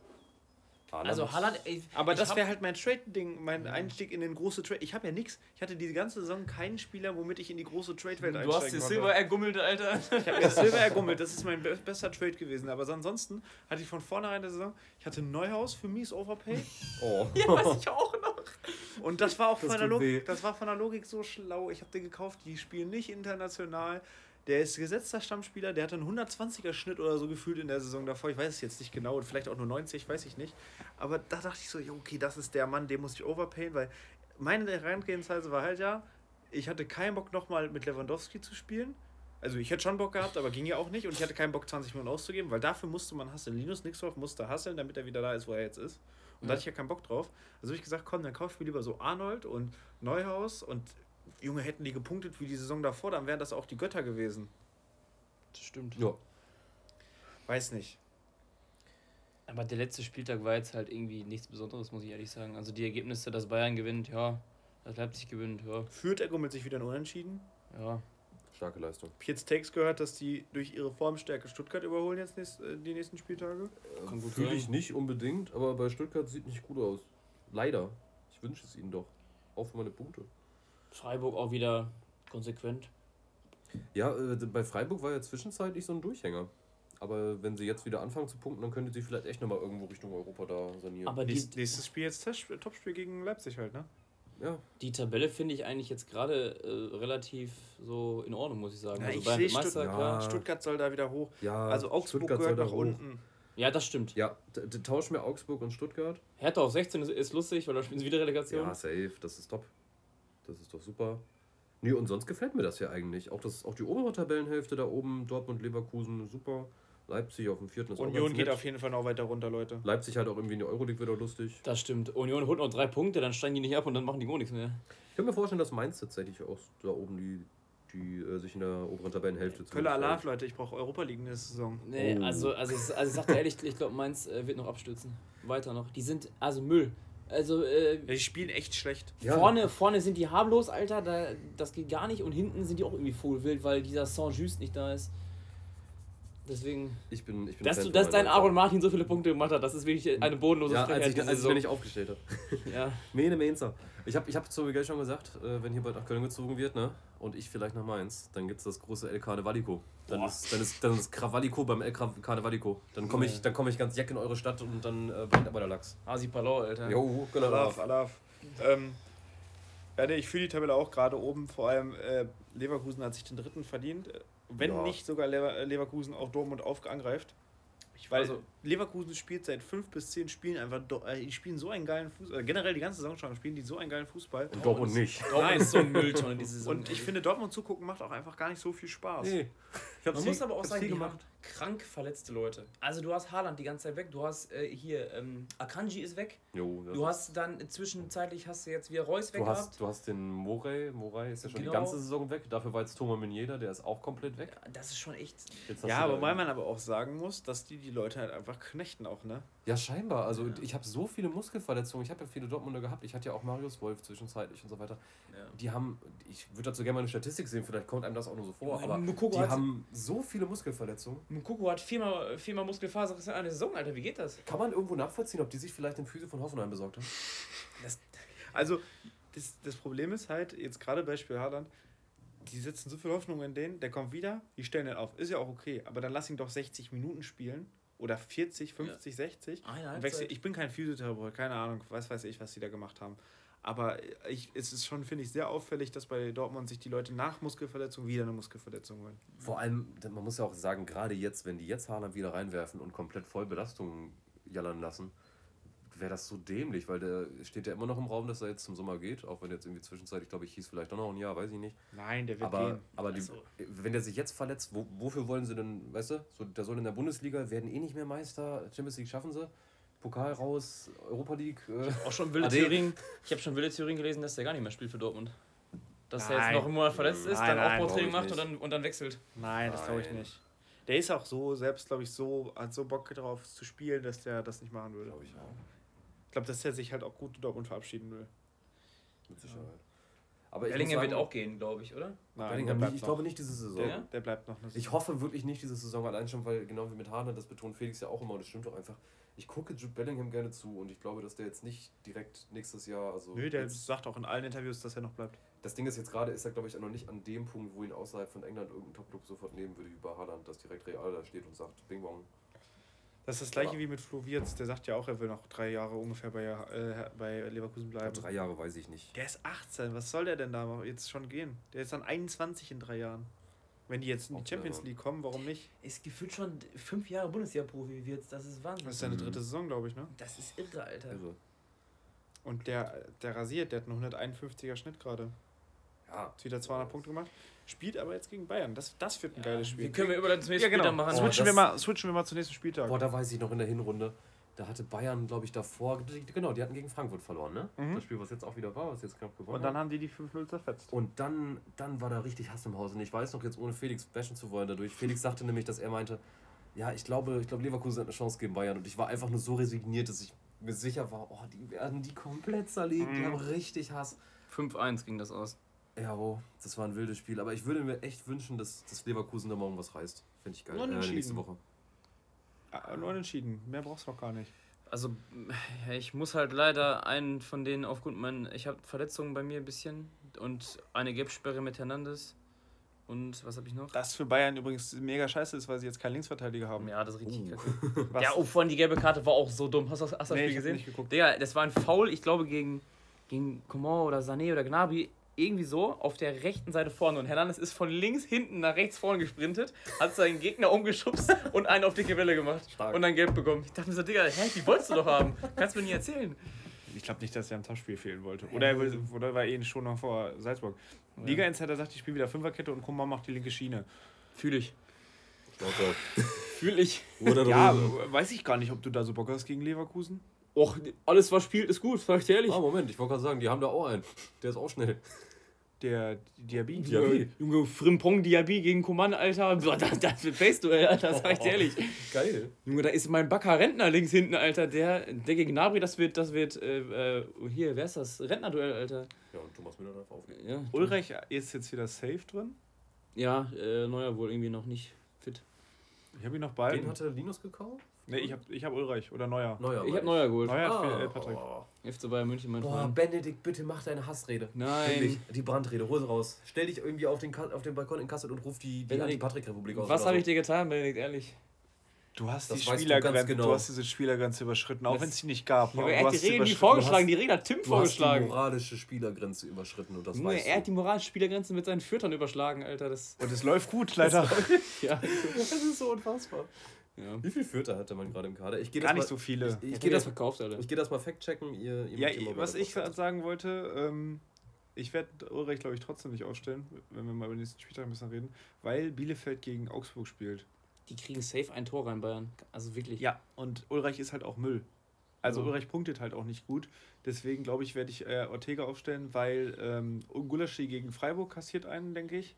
Haaland. Also Haaland, ey, Aber ich das wäre halt mein Trade-Ding, mein Einstieg in den große Trade. Ich habe ja nichts. Ich hatte die ganze Saison keinen Spieler, womit ich in die große Trade-Welt Du hast einsteigen die. Silber ergummelt, Alter. Ich habe mir Silber ergummelt, das ist mein be bester Trade gewesen. Aber ansonsten hatte ich von vornherein der Saison, ich hatte Neuhaus für mies Overpay. oh. *laughs* Ja, weiß ich auch noch. Und das war auch Das von der weh. Logik, das war von der Logik so schlau. Ich habe den gekauft, die spielen nicht international. Der ist gesetzter Stammspieler, der hatte einen 120er Schnitt oder so gefühlt in der Saison davor. Ich weiß es jetzt nicht genau, und vielleicht auch nur 90, weiß ich nicht. Aber da dachte ich so, okay, das ist der Mann, den muss ich overpayen, weil meine Herangehensweise war halt ja, ich hatte keinen Bock nochmal mit Lewandowski zu spielen. Also ich hätte schon Bock gehabt, aber ging ja auch nicht. Und ich hatte keinen Bock, 20 Millionen auszugeben, weil dafür musste man hasseln. Linus Nixdorf musste hasseln, damit er wieder da ist, wo er jetzt ist. Und da hatte ich ja keinen Bock drauf. Also habe ich gesagt, komm, dann kauf ich mir lieber so Arnold und Neuhaus und Junge, hätten die gepunktet wie die Saison davor, dann wären das auch die Götter gewesen. Das stimmt. Ja. Weiß nicht. Aber der letzte Spieltag war jetzt halt irgendwie nichts Besonderes, muss ich ehrlich sagen. Also die Ergebnisse, dass Bayern gewinnt, ja. Dass Leipzig gewinnt, ja. Führt er mit sich wieder ein Unentschieden. Ja. Starke Leistung. Ich habe jetzt Takes gehört, dass die durch ihre Formstärke Stuttgart überholen jetzt nächst, äh, die nächsten Spieltage. Kann gut Fühle sein. ich nicht unbedingt, aber bei Stuttgart sieht nicht gut aus. Leider. Ich wünsche es ihnen doch. Auch für meine Punkte. Freiburg auch wieder konsequent. Ja, äh, bei Freiburg war ja zwischenzeitlich so ein Durchhänger. Aber wenn sie jetzt wieder anfangen zu punkten, dann könnte sie vielleicht echt nochmal irgendwo Richtung Europa da sanieren. Aber nächstes Spiel jetzt Test- Topspiel gegen Leipzig halt, ne? ja, die Tabelle finde ich eigentlich jetzt gerade äh, relativ so in Ordnung, muss ich sagen. Ja, also ich Bayern Meister, klar. Ja. Stuttgart soll da wieder hoch. ja. Also Augsburg Stuttgart gehört soll da nach hoch. unten. Ja, das stimmt. Ja, tausch mir Augsburg und Stuttgart. Hertha auf 16 ist, ist lustig, weil da spielen sie wieder Relegation. Ja, safe, das ist top. Das ist doch super. Nee, und sonst gefällt mir das ja eigentlich. Auch, das, auch die obere Tabellenhälfte da oben, Dortmund, Leverkusen, super. Leipzig auf dem vierten ist auch Union geht nett. auf jeden Fall noch weiter runter, Leute. Leipzig halt auch irgendwie in die Euroleague wieder lustig. Das stimmt. Union holt noch drei Punkte, dann steigen die nicht ab und dann machen die gar nichts mehr. Ich kann mir vorstellen, dass Mainz tatsächlich auch da oben die, die äh, sich in der oberen Tabellenhälfte Köller zumindest Alarv, Leute, ich brauche Europa League nächste Saison. Nee, Oh. also, also, ich- also ich sag dir ehrlich, ich glaube, Mainz äh, wird noch abstürzen. Weiter noch. Die sind also Müll. Also äh, Ja, die spielen echt schlecht. Ja. vorne, vorne sind die harmlos, Alter, da, das geht gar nicht. Und hinten sind die auch irgendwie vogelwild, weil dieser Saint-Just nicht da ist. Deswegen, Ich bin, ich bin dass, du, dass dein. Aaron Martin so viele Punkte gemacht hat, das ist wirklich eine bodenlose Ja, als Frechheit ich, diese als ich mir nicht aufgestellt habe. *laughs* ja. *laughs* Mene Mainzer. Ich habe ich hab zu Miguel schon gesagt, äh, wenn hier bald nach Köln gezogen wird, ne? Und ich vielleicht nach Mainz, dann gibt es das große El Carnevalico. Dann Boah. ist, dann, ist, dann ist Krawalico beim El Carnevalico. Dann komme ich, dann komm ich ganz jack in eure Stadt und dann äh, brennt aber der Lachs. Asi Palau, Alter. Jo, genau. Alaf, Alaf. Ähm, ja, nee, ich fühle die Tabelle auch gerade oben. Vor allem äh, Leverkusen hat sich den dritten verdient. Wenn Ja. nicht sogar Lever äh, Leverkusen auch Dortmund auf angreift. Ich weiß, Also- Leverkusen spielt seit fünf bis zehn Spielen einfach, äh, die spielen so einen geilen Fußball. Äh, generell die ganze Saison schon spielen die so einen geilen Fußball. Und Dortmund nicht. Dortmund ist so ein Mülltonne diese *laughs* Saison. Und ich finde, Dortmund zugucken macht auch einfach gar nicht so viel Spaß. Nee. Man viel- muss aber auch sagen, die gemacht. haben krank verletzte Leute. Also du hast Haaland die ganze Zeit weg, du hast äh, hier ähm, Akanji ist weg, Jo, du ist- hast dann zwischenzeitlich hast du jetzt wieder Reus weg Du gehabt. hast, du hast den Morey, Morey ist ja schon Genau. die ganze Saison weg. Dafür war jetzt Thomas Meunier da, der ist auch komplett weg. Das ist schon echt. Ja, da wobei man aber auch sagen muss, dass die die Leute halt einfach knechten auch, ne? Ja, scheinbar. Also Ja. ich habe so viele Muskelverletzungen. Ich habe ja viele Dortmunder gehabt. Ich hatte ja auch Marius Wolf zwischenzeitlich und so weiter. Ja. Die haben, ich würde dazu gerne mal eine Statistik sehen, vielleicht kommt einem das auch nur so vor, aber Mukoko die haben so viele Muskelverletzungen. Mukoko hat viermal, viermal Muskelfaser in einer Saison, Alter. Wie geht das? Kann man irgendwo nachvollziehen, ob die sich vielleicht den Physio von Hoffenheim besorgt haben? Also, das, das Problem ist halt, jetzt gerade Beispiel Haaland, die setzen so viel Hoffnung in den, der kommt wieder, die stellen den auf. Ist ja auch okay, aber dann lass ihn doch 60 Minuten spielen. Oder 40, 50, 60. Eine wechsel, ich bin kein Physiotherapeut, keine Ahnung, was weiß ich, was die da gemacht haben. Aber ich, es ist schon, finde ich, sehr auffällig, dass bei Dortmund sich die Leute nach Muskelverletzung wieder eine Muskelverletzung holen. Vor allem, man muss ja auch sagen, gerade jetzt, wenn die jetzt Haaland wieder reinwerfen und komplett voll Belastung jallern lassen, wäre das so dämlich, weil der steht ja immer noch im Raum, dass er jetzt zum Sommer geht, auch wenn jetzt irgendwie zwischenzeitlich, glaube ich, hieß vielleicht auch noch ein Jahr, weiß ich nicht. Nein, der wird Aber, gehen. aber die, Also- wenn der sich jetzt verletzt, wo, wofür wollen sie denn, weißt du, so, der soll in der Bundesliga, werden eh nicht mehr Meister, Champions League schaffen sie, Pokal raus, Europa League. Äh, Auch schon wilde. Theorien. Ich habe schon wilde Theorien gelesen, dass der gar nicht mehr spielt für Dortmund. Dass er jetzt Nein. noch einen Monat verletzt ist, Nein, dann nein, Aufbautraining ich macht und dann, und dann wechselt. Nein, das glaube ich Nein. nicht. Der ist auch so, selbst glaube ich, so, hat so Bock drauf zu spielen, dass der das nicht machen würde. glaube ich auch. Ich glaube, dass er sich halt auch gut in Dortmund verabschieden will. Mit Sicherheit. Aber ich, muss Bellingham wird auch gehen, glaube ich, oder? Nein, Bellingham nicht, bleibt ich noch. glaube nicht diese Saison. Der, Ja? der bleibt noch eine Ich hoffe wirklich nicht diese Saison, allein schon, weil genau wie mit Haaland, das betont Felix ja auch immer, und das stimmt doch einfach. Ich gucke Jude Bellingham gerne zu und ich glaube, dass der jetzt nicht direkt nächstes Jahr, also Nö, der jetzt, sagt auch in allen Interviews, dass er noch bleibt. das Ding ist jetzt gerade, ist er glaube ich auch noch nicht an dem Punkt, wo ihn außerhalb von England irgendein Top-Club sofort nehmen würde wie bei Haaland, dass direkt Real da steht und sagt, Bing Bong. Das ist das gleiche Ja. wie mit Flo Wirtz. Der sagt ja auch, er will noch drei Jahre ungefähr bei, äh, bei Leverkusen Ja, bleiben. drei Jahre weiß ich nicht. Der ist 18. Was soll der denn da jetzt schon gehen? Der ist dann 21 in drei Jahren. Wenn die jetzt in die Auch Champions clever. League kommen, warum nicht? Ist gefühlt schon fünf Jahre Bundesliga-Profi wird. Das ist Wahnsinn. Das ist seine Mhm. dritte Saison, glaube ich, ne? Das ist irre, Alter. Irre. Und der, der rasiert, der hat einen 151er Schnitt gerade. Ja. Hat wieder 200 Punkte gemacht. Spielt aber jetzt gegen Bayern. Das, das wird ein geiles Spiel. Wie können wir überleiten zum nächsten ja, genau. Spiel dann machen? Oh, switchen, das- wir mal, switchen wir mal zum nächsten Spieltag. Boah, da weiß ich noch in der Hinrunde, da hatte Bayern, glaube ich, davor, die- genau, die hatten gegen Frankfurt verloren, ne? Mhm. Das Spiel, was jetzt auch wieder war, was jetzt knapp gewonnen Und dann hat. haben die die 5-0 zerfetzt. Und dann, dann war da richtig Hass im Haus. Und ich weiß noch jetzt, ohne Felix bashen zu wollen dadurch. Felix sagte nämlich, dass er meinte, ja, ich glaube, ich glaube, Leverkusen hat eine Chance gegen Bayern. Und ich war einfach nur so resigniert, dass ich mir sicher war, oh, die werden die komplett zerlegen. Die Mhm. haben richtig Hass. 5-1 ging das aus. Ja, oh, das war ein wildes Spiel. Aber ich würde mir echt wünschen, dass, dass Leverkusen da morgen was reißt. Finde ich geil. Äh, Unentschieden. nächste Woche. Ah, nur entschieden. Mehr brauchst du noch gar nicht. Also, ich muss halt leider einen von denen aufgrund meinen. Ich habe Verletzungen bei mir ein bisschen und eine Gelbsperre mit Hernandez. Und was habe ich noch? Das für Bayern übrigens mega scheiße ist, weil sie jetzt keinen Linksverteidiger haben. Ja, das ist richtig kacke. Was? *laughs* Ja, oh, vorhin die gelbe Karte war auch so dumm. Hast du hast du das Nee, Spiel gesehen? nicht geguckt. Digga, das war ein Foul, ich glaube, gegen, gegen Coman oder Sané oder Gnabry. Irgendwie so auf der rechten Seite vorne. Und Hernandez ist von links hinten nach rechts vorne gesprintet, hat seinen Gegner umgeschubst *laughs* und einen auf dicke Welle gemacht. Stark. Und dann gelb bekommen. Ich dachte mir so, Digga, hä, die wolltest du doch haben. Kannst du mir nie erzählen. Ich glaube nicht, dass er am Topspiel fehlen wollte. Oder er oder war eh schon noch vor Salzburg. Liga Insider sagt, ich spiele wieder Fünferkette und Kummer macht die linke Schiene. Fühl ich. Danke. Fühl ich. Oder Ja, weiß ich gar nicht, ob du da so Bock hast gegen Leverkusen. Och, alles was spielt, ist gut, sag ich dir ehrlich. Ah, Moment, ich wollte gerade sagen, die haben da auch einen. Der ist auch schnell. Der Diaby. Diaby. Junge, Frimpong Diaby gegen Coman, Alter. Boah, das, das wird Face-Duell, Alter, sag ich dir ehrlich. Geil. Junge, da ist mein Backer Rentner links hinten, Alter. Der, der gegen Nabri, das wird, das wird, äh, äh, hier, wer ist das? Rentnerduell, Alter. Ja, und Thomas Müller darf auflegen. Ja, Ulreich ist jetzt wieder safe drin. ja äh, Neuer wohl irgendwie noch nicht fit. Ich habe ihn noch Den behalten. hatte Linus gekauft? Nee, ich habe ich hab Ulreich oder Neuer. Neuer. Ich meine hab Neuer geholt. Neuer Ah, für äh, Patrick. oh. FC Bayern München, mein Boah, Freund. Benedikt, bitte mach deine Hassrede. Nein. Wirklich, die Brandrede, hol sie raus. Stell dich irgendwie auf den, Ka- auf den Balkon in Kassel und ruf die, die Anti-Patrick-Republik aus. Was habe ich dir getan, Benedikt, ehrlich? Du hast Das die du Spielergrenze, du, genau. hast diese Spielergrenze überschritten, auch Das- wenn es die nicht gab. Ja, aber er du hat die sie Regeln nie vorgeschlagen, die Regeln hat Tim Du hast die vorgeschlagen. moralische Spielergrenze überschritten und das Junge, weißt er hat die du. moralische Spielergrenze mit seinen Füttern überschlagen, Alter. Das, Und es läuft gut, leider. *laughs* *laughs* ja. Das ist so unfassbar. Ja. Wie viele Fürther hatte man gerade im Kader? Ich gehe Gar das nicht mal, so viele. Ich, ich Ich gehe das verkauft, ich das mal fact-checken. Ihr, ihr Ja, was ich sagen wollte, ähm, ich werde Ulreich, glaube ich, trotzdem nicht aufstellen, wenn wir mal über den nächsten Spieltag ein bisschen reden, weil Bielefeld gegen Augsburg spielt. Die kriegen safe ein Tor rein, Bayern. Also wirklich. Ja, und Ulreich ist halt auch Müll. Also Ja. Ulreich punktet halt auch nicht gut. Deswegen glaube ich, werde ich äh, Ortega aufstellen, weil ähm, Gulaschi gegen Freiburg kassiert einen, denke ich.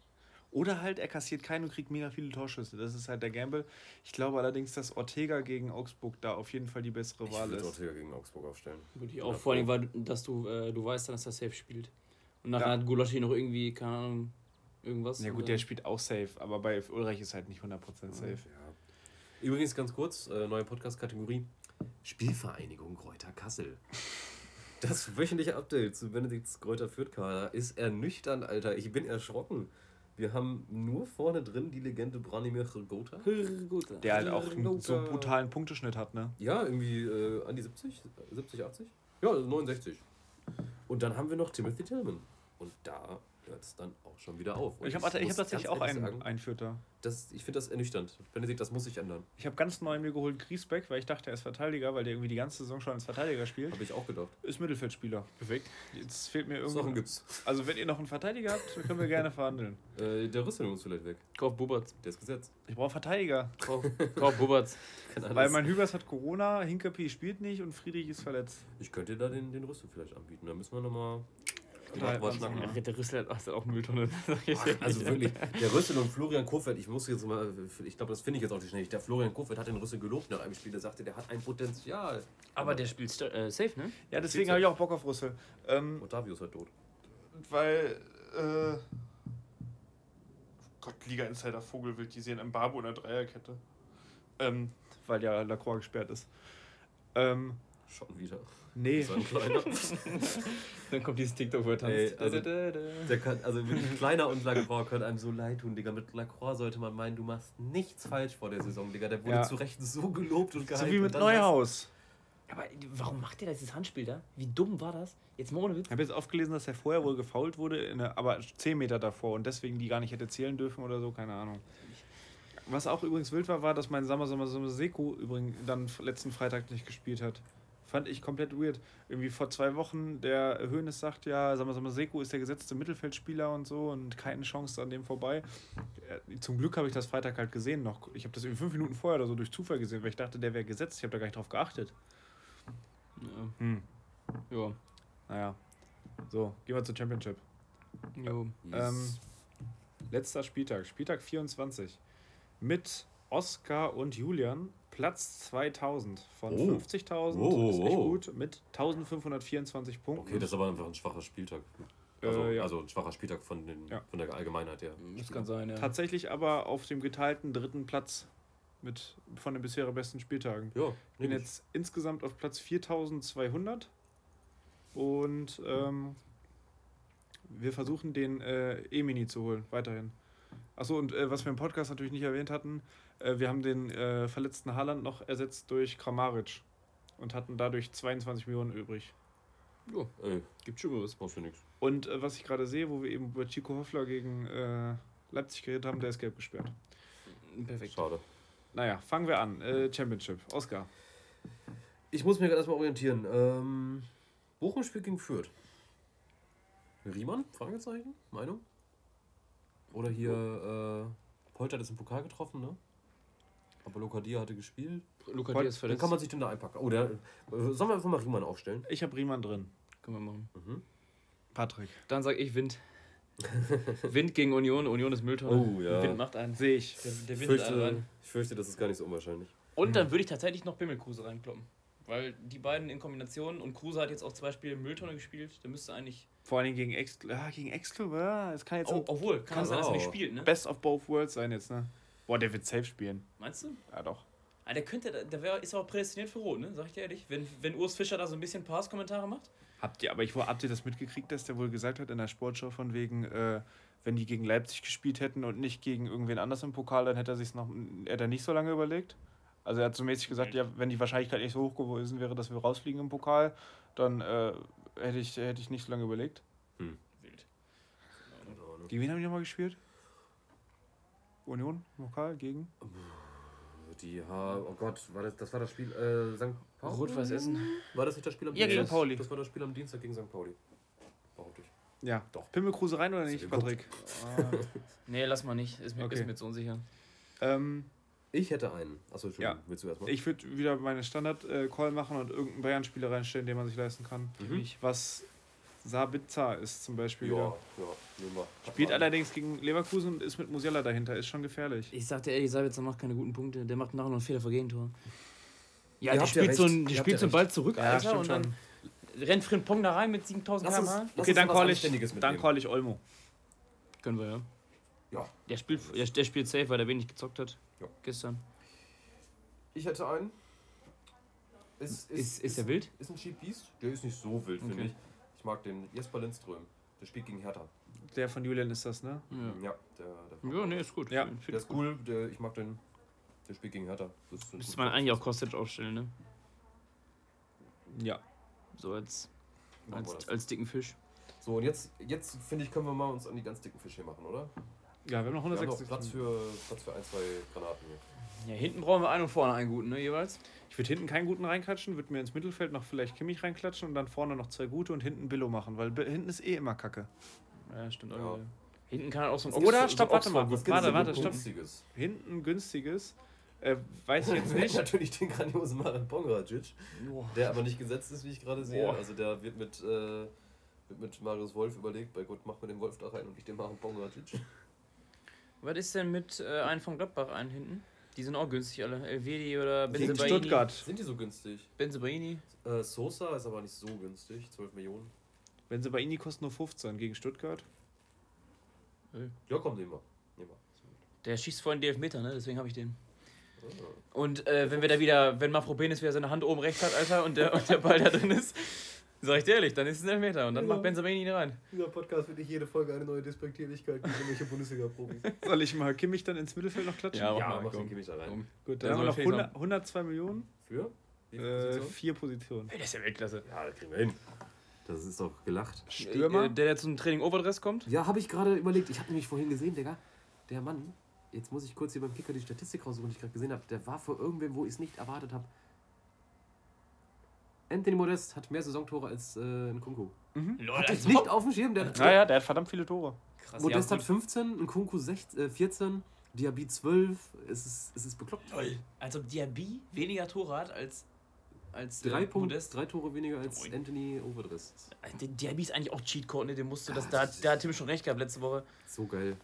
Oder halt er kassiert keinen und kriegt mega viele Torschüsse. Das ist halt der Gamble. Ich glaube allerdings, dass Ortega gegen Augsburg da auf jeden Fall die bessere Ich Wahl würde ist. Ortega gegen Augsburg aufstellen. Würde ich Ja, auch. Vor allem, weil dass du, äh, du weißt dann, dass er safe spielt. Und nachher Ja. hat Gulaschi noch irgendwie, keine Ahnung, irgendwas. Ja gut, der spielt auch safe, aber bei Ulreich ist halt nicht 100% safe. Ja. Übrigens ganz kurz, äh, neue Podcast-Kategorie. Spielvereinigung Kräuter Kassel. Das wöchentliche Update zu Benedikts Kräuter Fürth-Kader ist ernüchternd, Alter. Ich bin erschrocken. Wir haben nur vorne drin die Legende Branimir Gota. Gut. Der halt auch einen so brutalen Punkteschnitt hat, ne? Ja, irgendwie äh, an die 70, 70, 80? Ja, 69. Und dann haben wir noch Timothy Tillman. Und da hört es dann auch schon wieder auf. Und Ich habe hab tatsächlich auch einen, sagen, einen Vierter. das, ich finde das ernüchternd. Benedikt, das muss sich ändern. Ich habe ganz neu mir geholt Griesbeck, weil ich dachte, er ist Verteidiger, weil der irgendwie die ganze Saison schon als Verteidiger spielt. Habe ich auch gedacht. Ist Mittelfeldspieler. Perfekt. Jetzt fehlt mir Sachen irgendwie. gibt's. Also, wenn ihr noch einen Verteidiger habt, können wir gerne verhandeln. *laughs* Äh, der Rüstung muss vielleicht weg. Kauf Bubatz. Der ist gesetzt. Ich brauche Verteidiger. Kauf, Kauf alles- *laughs* Weil mein Hübers hat Corona, Hinkapi spielt nicht und Friedrich ist verletzt. ich könnte dir da den, den Rüstung vielleicht anbieten. Da müssen wir nochmal Schnacken. Ach, der Rüssel hat ach, auch Mülltonne. *laughs* Also wirklich, der Rüssel und Florian Kofeld, ich muss jetzt mal, ich glaube, das finde ich jetzt auch nicht schnell. Der Florian Kofeld hat den Rüssel gelobt nach einem Spiel, der sagte, der hat ein Potenzial. Aber der spielt äh, safe, ne? Ja, deswegen habe ich auch Bock auf Rüssel. Ähm, Otavio ist halt tot. weil, äh, Gott, Liga Insider Vogelwild, die sehen Mbabu in der Dreierkette. Ähm, weil ja Lacroix gesperrt ist. Ähm, Schon wieder. nee. So ein kleiner. *laughs* Dann kommt dieses TikTok, wo er tanzt. Ey, also- Da, da, da, Der kann, also wirklich *laughs* kleiner und Lacroix können einem so leid tun, Digga. Mit Lacroix sollte man meinen, du machst nichts falsch vor der Saison, Digga. Der wurde Ja. zu Recht so gelobt und gehypt. So wie mit Neuhaus. Aber warum macht der dieses Handspiel da? Wie dumm war das? Jetzt mal ohne Witz. Ich habe jetzt aufgelesen, dass er vorher wohl gefault wurde, in der, aber 10 Meter davor und deswegen die gar nicht hätte zählen dürfen oder so, keine Ahnung. Was auch übrigens wild war, war, dass mein Sammer Sammer Sammer Seko übrigens dann letzten Freitag nicht gespielt hat. Fand ich komplett weird. Irgendwie vor zwei Wochen, der Hönes sagt ja, Sammer Sammer Seko ist der gesetzte Mittelfeldspieler und so und keine Chance an dem vorbei. Äh, Zum Glück habe ich das Freitag halt gesehen noch. Ich habe das irgendwie fünf Minuten vorher oder so durch Zufall gesehen, weil ich dachte, der wäre gesetzt. Ich habe da gar nicht drauf geachtet. Ja. Hm, ja. naja. So, gehen wir zur Championship. Jo. Yes. Ähm, letzter Spieltag, Spieltag 24. Mit Oskar und Julian Platz 2000 von Oh. 50.000. Oh, ist nicht oh. gut. Mit 1524 Punkten. Okay, das ist aber einfach ein schwacher Spieltag. Also, Äh, ja. also ein schwacher Spieltag von, den, Ja. von der Allgemeinheit her. Das kann sein, ja. Tatsächlich aber auf dem geteilten dritten Platz mit von den bisher besten Spieltagen. Ja, Ich bin ich. jetzt insgesamt auf Platz 4200 und ähm, wir versuchen den äh, E-Mini zu holen, weiterhin. Achso, und äh, was wir im Podcast natürlich nicht erwähnt hatten, äh, wir haben den äh, verletzten Haaland noch ersetzt durch Kramaric und hatten dadurch 22 Millionen übrig. Ja, ey, Gibt schon was. brauchst du nichts. Und äh, was ich gerade sehe, wo wir eben über Chico Hoffler gegen äh, Leipzig geredet haben, der ist gelb gesperrt. Perfekt. Schade. Naja, fangen wir an. Äh, Championship. Oscar. Ich muss mich gerade erstmal orientieren. Ähm, Bochum spielt gegen Fürth. Riemann? Fragezeichen? Meinung? Oder hier, äh, Polter hat jetzt im Pokal getroffen, ne? Aber Lokadia hatte gespielt. Luca Heute- Diaz Dann verletzt. kann man sich denn da einpacken. Oh, der, äh, sollen wir einfach mal Riemann aufstellen? Ich habe Riemann drin. Können wir machen. Mhm. Patrick. Dann sag ich Wind. *laughs* Wind gegen Union. Union ist Mülltonne. Oh, ja. Wind macht einen. Sehe ich. Der, der Wind ist einen fürchte, rein. ich fürchte, das ist gar nicht so unwahrscheinlich. Und dann würde ich tatsächlich noch Bimmelkruse reinkloppen. Weil die beiden in Kombination und Kruse hat jetzt auch zwei Spiele Mülltonne gespielt. Der müsste eigentlich. Vor allem gegen Ex ah, gegen Ex-Club, ja, es kann jetzt Oh, obwohl, kann es sein, dass er nicht auch. spielt, ne? Best of both worlds sein jetzt, ne? Boah, der wird safe spielen. Meinst du? Ja, doch. Ah, der könnte, der wär, ist aber prädestiniert für Rot, ne? Sag ich dir ehrlich. Wenn, wenn Urs Fischer da so ein bisschen Pass-Kommentare macht. Habt ihr, aber ich habt ihr das mitgekriegt, dass der wohl gesagt hat in der Sportschau von wegen, äh, wenn die gegen Leipzig gespielt hätten und nicht gegen irgendwen anders im Pokal, dann hätte er sich noch, hätte er nicht so lange überlegt. Also er hat so mäßig gesagt, ja, wenn die Wahrscheinlichkeit nicht so hoch gewesen wäre, dass wir rausfliegen im Pokal, dann äh, hätte ich, hätte ich nicht so lange überlegt. Wild. Keine Ahnung. Gegen wen haben die nochmal gespielt? Union Pokal gegen? Die ha oh Gott, war das, das war das Spiel äh, St. Pauli? Rot-Weiß Essen. War das nicht das Spiel am Ja, gegen das, Pauli. Das war das Spiel am Dienstag gegen St. Pauli. Behaupte ich. Ja. Doch. Pimmelkruse rein oder nicht? Patrick? *laughs* Nee, lass mal nicht. Ist mir, Okay. ist mir jetzt unsicher. ähm, Ich hätte einen. Achso, Entschuldigung, Ja. willst du erstmal? Ich würde wieder meine Standard-Call machen und irgendeinen Bayern-Spieler reinstellen, den man sich leisten kann. Mhm. Was Sabitzer ist zum Beispiel. Ja, wieder. ja. Spielt allerdings gegen Leverkusen und ist mit Musiala dahinter. Ist schon gefährlich. Ich sagte ehrlich, Sabitzer macht keine guten Punkte. Der macht nachher noch einen Fehler vor Gegentor. Ja, Ihr der habt ja spielt, so der habt spielt so einen. Ball zurück, Ja, Alter, und dann rennt Frimpong da rein mit 7000 Lass uns, km/h. Okay, dann call ich, dann call ich Olmo. Können wir, ja. Ja. Der spielt, der, der spielt safe, weil der wenig gezockt hat. Ja. Gestern. Ich hätte einen. Ist, Ist, ist der wild? Ist ein Cheap Beast. Der ist nicht so wild, finde Okay. ich. Ich mag den Jesper Lindström. Der spielt gegen Hertha. Der von Julian ist das, ne? Ja. Ja, der, der, Ja, nee, ist gut. Ja. Der ist cool. Der, ich mag den. Der spielt gegen Hertha. Das ist Müsste man eigentlich auch Kostic aufstellen, ne? Ja. So als. Als, als dicken Fisch. So, und jetzt, jetzt finde ich, können wir mal uns an die ganz dicken Fische machen, oder? Ja, wir haben noch Wir haben noch 160. Platz für, Platz für ein, zwei Granaten hier. Ja, hinten brauchen wir einen und vorne einen guten, ne, jeweils. Ich würde hinten keinen guten reinklatschen, würde mir ins Mittelfeld noch vielleicht Kimmich reinklatschen und dann vorne noch zwei gute und hinten Billo machen, weil hinten ist eh immer Kacke. Ja, stimmt Ja. Hinten kann halt auch so ein Oder? Stopp, warte mal. Warte, warte, stopp. Günstiges? Hinten günstiges, äh, weiß ich jetzt *laughs* Nicht. Natürlich den grandiosen Marin Pongracic, der aber nicht gesetzt ist, wie ich gerade sehe. Boah. Also der wird mit, äh, wird mit Marius Wolf überlegt, bei Gott, mach mir den Wolf da rein und nicht den Marin Pongracic. Was ist denn mit äh, einem von Gladbach einen hinten? Die sind auch günstig alle. Elvedi oder Gegen Benzebaini. Stuttgart. Sind die so günstig? Benzebaini. Äh, Sosa ist aber nicht so günstig, 12 Millionen. Wenn sie bei Ini kosten nur 15 gegen Stuttgart. Ja, komm, nehmen wir. Nehmen wir. Der schießt vorhin die Elfmeter, ne? Deswegen habe ich den. Ah. Und äh, wenn wir da wieder, wenn Mafropenis wieder seine Hand oben rechts hat, Alter, und der, und der Ball da drin ist, sag ich dir ehrlich, dann ist es ein Elfmeter und dann Ja. macht Benzebaini ihn rein. Dieser Podcast wird nicht jede Folge eine neue Despektierlichkeit gegen irgendwelche Bundesliga-Profis. *laughs* Soll ich mal Kimmich dann ins Mittelfeld noch klatschen? Ja, ja, mach mal, mach den. Kimmich da rein. Komm. Gut, Ja, dann haben wir noch ich 100, 102 Millionen. Für? Äh, Position? vier Positionen. Ey, der ist ja Weltklasse. Ja, das kriegen wir hin. Das ist doch gelacht. Stürmer? Äh, Der, der zum Training Overdress kommt. Ja, habe ich gerade überlegt. Ich habe nämlich vorhin gesehen, Digga, der Mann, jetzt muss ich kurz hier beim Kicker die Statistik raussuchen, die ich gerade gesehen habe, der war vor irgendwem, wo ich es nicht erwartet habe. Anthony Modest hat mehr Saisontore als äh, Nkunku. Lol, Hatte ich also nicht auf dem Schirm. Der, Naja, der hat verdammt viele Tore. krass. Modest ja, hat 15, Nkunku 16, äh, 14, Diaby 12. Es ist, es ist bekloppt. Lol. Als ob Diaby weniger Tore hat als, als Drei, äh, Punkt, Modest. drei Tore weniger als Moin. Anthony Overdress. Der Diaby ist eigentlich auch Cheatcode, ne? Den musste das, Ja, da, das ist- da hat Tim schon recht gehabt letzte Woche. So geil.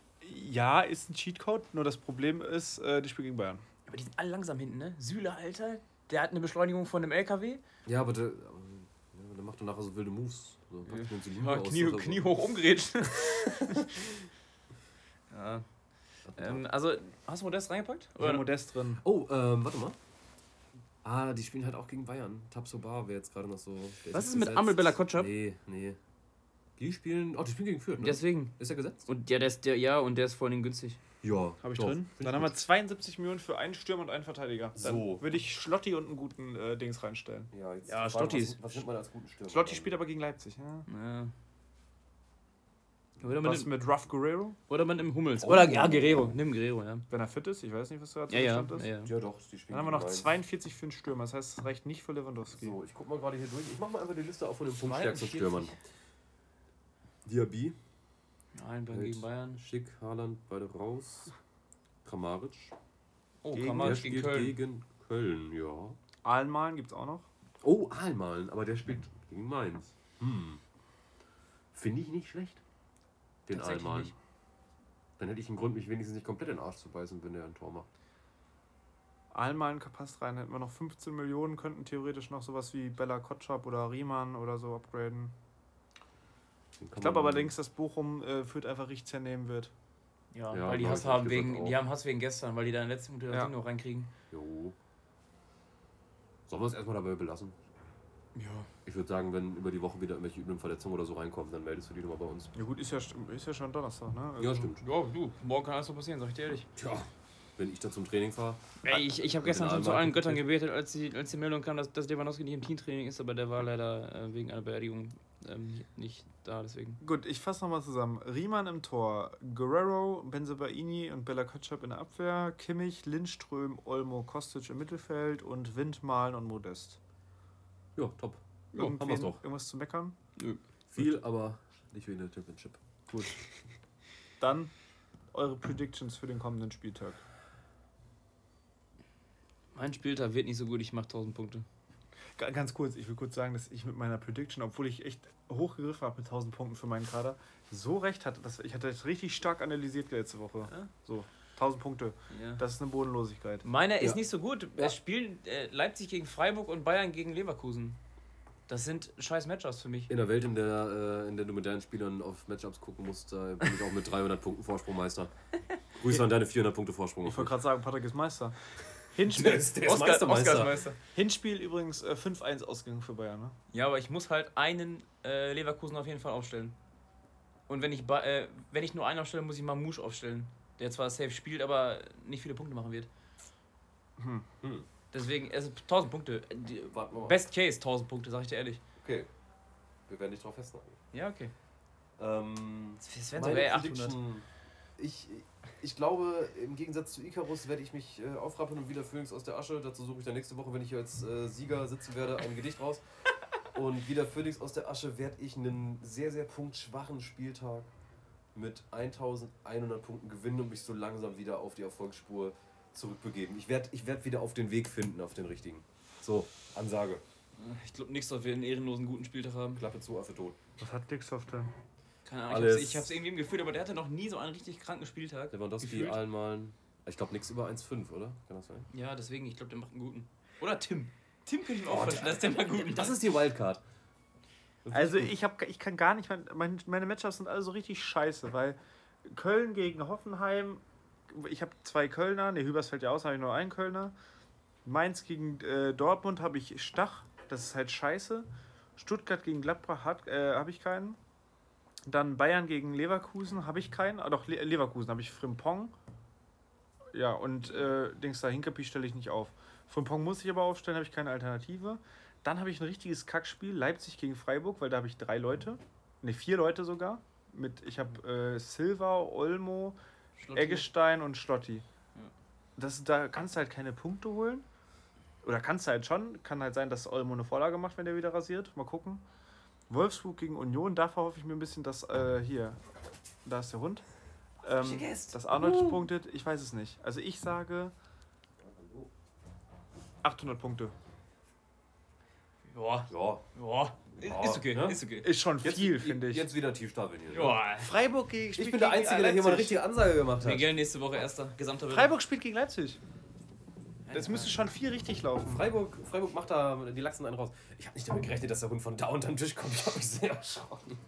Ja, ist ein Cheatcode, nur das Problem ist, äh, die spielen gegen Bayern. Aber die sind alle langsam hinten, ne? Süle, Alter, der hat eine Beschleunigung von einem LKW. Ja, aber der, aber, ja, der macht dann nachher so wilde Moves. So, packt die Ja, aus Knie, oder so. Knie hoch umgerätscht. *laughs* ja. Ähm, also, hast du Modest reingepackt? Ich habe Modest drin. Oh, ähm, warte mal. Ah, die spielen halt auch gegen Bayern. Tabsoba wäre jetzt gerade noch so. Was nicht ist mit. Amel Bella Kotschap? Nee, nee. Die spielen. Oh, die spielen gegen Fürth, ne? Deswegen. Ist er gesetzt? Und ja, der ist der, ja, und der ist vor allem günstig. Ja. Habe ich doch. drin. Dann ich haben wir gut. 72 Millionen für einen Stürmer und einen Verteidiger. Dann So. würde ich Schlotti und einen guten äh, Dings reinstellen. Ja, jetzt Ja, ist- Was, was nimmt man als guten Stürmer? Schlotti spielt aber gegen Leipzig. Ja. Ja. Oder mit, Was dem, mit Ruff Guerrero? oder mit dem Hummels. Oh. Oder ja, Guerrero. Nimm Guerrero, ja. Wenn er fit ist, ich weiß nicht, was da Ja, ja. Zustand ja, ist. ja. Ja, doch, die Dann haben wir noch gegen Mainz. 42 für einen Stürmer. Das heißt, es reicht nicht für Lewandowski. So, ich guck mal gerade hier durch. Ich mach mal einfach die Liste auf von den 42. punktstärksten Stürmern. Diaby, Nein, Bayern gegen Bayern. Schick, Haaland, beide raus. Kramaric. Oh, Gegen- Der Kramaric gegen spielt Köln. gegen Köln, ja. Ahlmalen gibt es auch noch. Oh, Ahlmalen, aber der spielt gegen Mainz. Hm. Finde ich nicht schlecht. Den Ahlmalen. nicht. Dann hätte ich einen Grund, mich wenigstens nicht komplett in den Arsch zu beißen, wenn der ein Tor macht. Ahlmalen passt rein. Hätten wir noch 15 Millionen, könnten theoretisch noch sowas wie Bella Kotschap oder Riemann oder so upgraden. Ich glaube man- allerdings, dass Bochum äh, Fürth einfach richtig zernehmen wird. Ja, Ja, weil die Hass haben wegen, die haben Hass wegen gestern, weil die da in der letzten Minute Ja. Noch reinkriegen. Jo. Sollen wir es erstmal dabei belassen? Ja. Ich würde sagen, wenn über die Woche wieder irgendwelche üblen Verletzungen oder so reinkommen, dann meldest du die nochmal bei uns. Ja gut, ist ja, st- ist ja schon Donnerstag, ne? Ja, Also- stimmt. Ja, du, morgen kann alles so passieren, sag ich dir ehrlich. Tja, wenn ich da zum Training fahre. Ey, ich ich habe gestern schon zu allen Göttern gebetet. gebetet, als die, als die Meldung kam, dass, dass Lewandowski nicht im Teamtraining ist, aber der war leider äh, wegen einer Beerdigung ähm, nicht da, deswegen. Gut, ich fasse nochmal zusammen. Riemann im Tor, Guerrero, Benzebaini und Bella Kotschap in der Abwehr, Kimmich, Lindström, Olmo, Kostic im Mittelfeld und Wind, Malen und Modest. Ja, top. Ja, haben wir's doch. Irgendwas zu meckern? Viel, aber nicht wie in der Championship. Gut. *laughs* Dann eure Predictions für den kommenden Spieltag. Mein Spieltag wird nicht so gut, ich mache 1000 Punkte. Ga- Ganz kurz, ich will kurz sagen, dass ich mit meiner Prediction, obwohl ich echt hochgegriffen habe mit 1000 Punkten für meinen Kader, so recht hatte. Dass ich hatte das richtig stark analysiert letzte Woche. Ja? So, 1000 Punkte. Ja. Das ist eine Bodenlosigkeit. Meiner ist Ja. nicht so gut. Ja. Es spielen äh, Leipzig gegen Freiburg und Bayern gegen Leverkusen. Das sind scheiß Matchups für mich. In der Welt, in der, äh, in der du mit deinen Spielern auf Matchups gucken musst, da bin ich auch mit 300 Punkten Vorsprung Meister. *laughs* Grüße an deine 400 Punkte Vorsprung. Ich wollte gerade sagen, Patrick ist Meister. Der Hinspiel, ist, der ist Oscar, Meistermeister. Meister. Hinspiel übrigens äh, 5-1 ausgegangen für Bayern. Ne? Ja, aber ich muss halt einen äh, Leverkusen auf jeden Fall aufstellen. Und wenn ich, ba- äh, wenn ich nur einen aufstelle, muss ich Mamouche aufstellen. Der zwar safe spielt, aber nicht viele Punkte machen wird. Hm. Deswegen, also 1000 Punkte. Mal. Best Case 1000 Punkte, sag ich dir ehrlich. Okay. Wir werden dich drauf festnageln. Ja, okay. Ähm, Das wären sogar eher 800. Ich, ich glaube, im Gegensatz zu Icarus werde ich mich äh, aufrappeln und wieder Phoenix aus der Asche. Dazu suche ich dann nächste Woche, wenn ich hier als äh, Sieger sitzen werde, ein Gedicht raus. *laughs* Und wieder Phoenix aus der Asche werde ich einen sehr, sehr punktschwachen Spieltag mit 1100 Punkten gewinnen und mich so langsam wieder auf die Erfolgsspur zurückbegeben. Ich werde ich werd wieder auf den Weg finden, auf den richtigen. So, Ansage. Ich glaube nicht, dass wir einen ehrenlosen guten Spieltag haben. Klappe zu, Affe tot. Was hat Dixoff denn? Keine Ahnung, Alles- ich hab's, ich hab's irgendwie im Gefühl, aber der hatte noch nie so einen richtig kranken Spieltag. Lewandowski, Gefühlt. Allenmalen. Ich glaube, nichts über 1,5, oder? Kann das sein? Ja, deswegen, ich glaube, der macht einen guten. Oder Tim. Tim könnte ich mir auch vorstellen, dass der mal einen guten *laughs* Das ist die Wildcard. Also ich, hab, ich kann gar nicht, mein, mein, meine Matchups sind alle so richtig scheiße, weil Köln gegen Hoffenheim, ich habe zwei Kölner, ne, Hübersfeld ja aus, habe ich nur einen Kölner. Mainz gegen äh, Dortmund habe ich Stach, das ist halt scheiße. Stuttgart gegen Gladbach äh, habe ich keinen. Dann Bayern gegen Leverkusen habe ich keinen. Ah, doch, Le Leverkusen habe ich Frimpong. Ja, und äh, Dings da, Hinkapi stelle ich nicht auf. Frimpong muss ich aber aufstellen, habe ich keine Alternative. Dann habe ich ein richtiges Kackspiel, Leipzig gegen Freiburg, weil da habe ich drei Leute. Ne, vier Leute sogar. Mit, ich habe äh, Silva, Olmo, Schlotti. Eggestein und Schlotti. Das, da kannst du halt keine Punkte holen. Oder kannst du halt schon. Kann halt sein, dass Olmo eine Vorlage macht, wenn der wieder rasiert. Mal gucken. Wolfsburg gegen Union, da verhoffe ich mir ein bisschen, dass äh, hier, da ist der Hund. Ähm, dass Arnold punktet, ich weiß es nicht. Also ich sage 800 Punkte. Ja, Ja. ja. Ja, Ist okay, ne? ist okay. Ist schon Jetzt, viel, finde ich. Jetzt wieder tief stapeln hier. ne? Ja. Freiburg gegen Ich bin der Einzige, der hier mal eine richtige Ansage gemacht hat. Miguel nächste Woche erster gesamter Freiburg spielt gegen Leipzig. Das müsste schon viel richtig laufen. Freiburg, Freiburg macht da die Lachsen einen raus. Ich habe nicht damit gerechnet, dass der Hund von da unterm Tisch kommt. *laughs* Ich habe mich sehr erschrocken.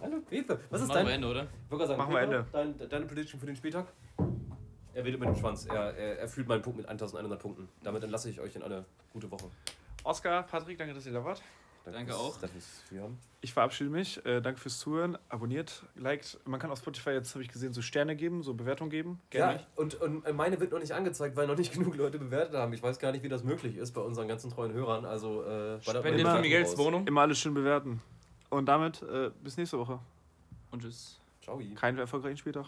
Hallo Pepe. Was ist Machen wir. Ende, oder? Ich gerade Machen wir Pepe, Dein, deine Prediction für den Spieltag? Er wedelt mit dem Schwanz. Er, er, er fühlt meinen Punkt mit 1100 Punkten. Damit entlasse ich euch in eine gute Woche. Oskar, Patrick, danke, dass ihr da wart. Danke fürs- auch. Danke fürs Zuhören. Ich verabschiede mich. Äh, danke fürs Zuhören. Abonniert, liked. Man kann auf Spotify jetzt, habe ich gesehen, so Sterne geben, so Bewertung geben. Ja, und, und meine wird noch nicht angezeigt, weil noch nicht *laughs* genug Leute bewertet haben. Ich weiß gar nicht, wie das möglich ist bei unseren ganzen treuen Hörern. Also, äh, bei der- Spendet für Miguels. Wohnung. Immer alles schön bewerten. Und damit äh, bis nächste Woche. Und tschüss. Ciao. Keinen erfolgreichen Spieltag.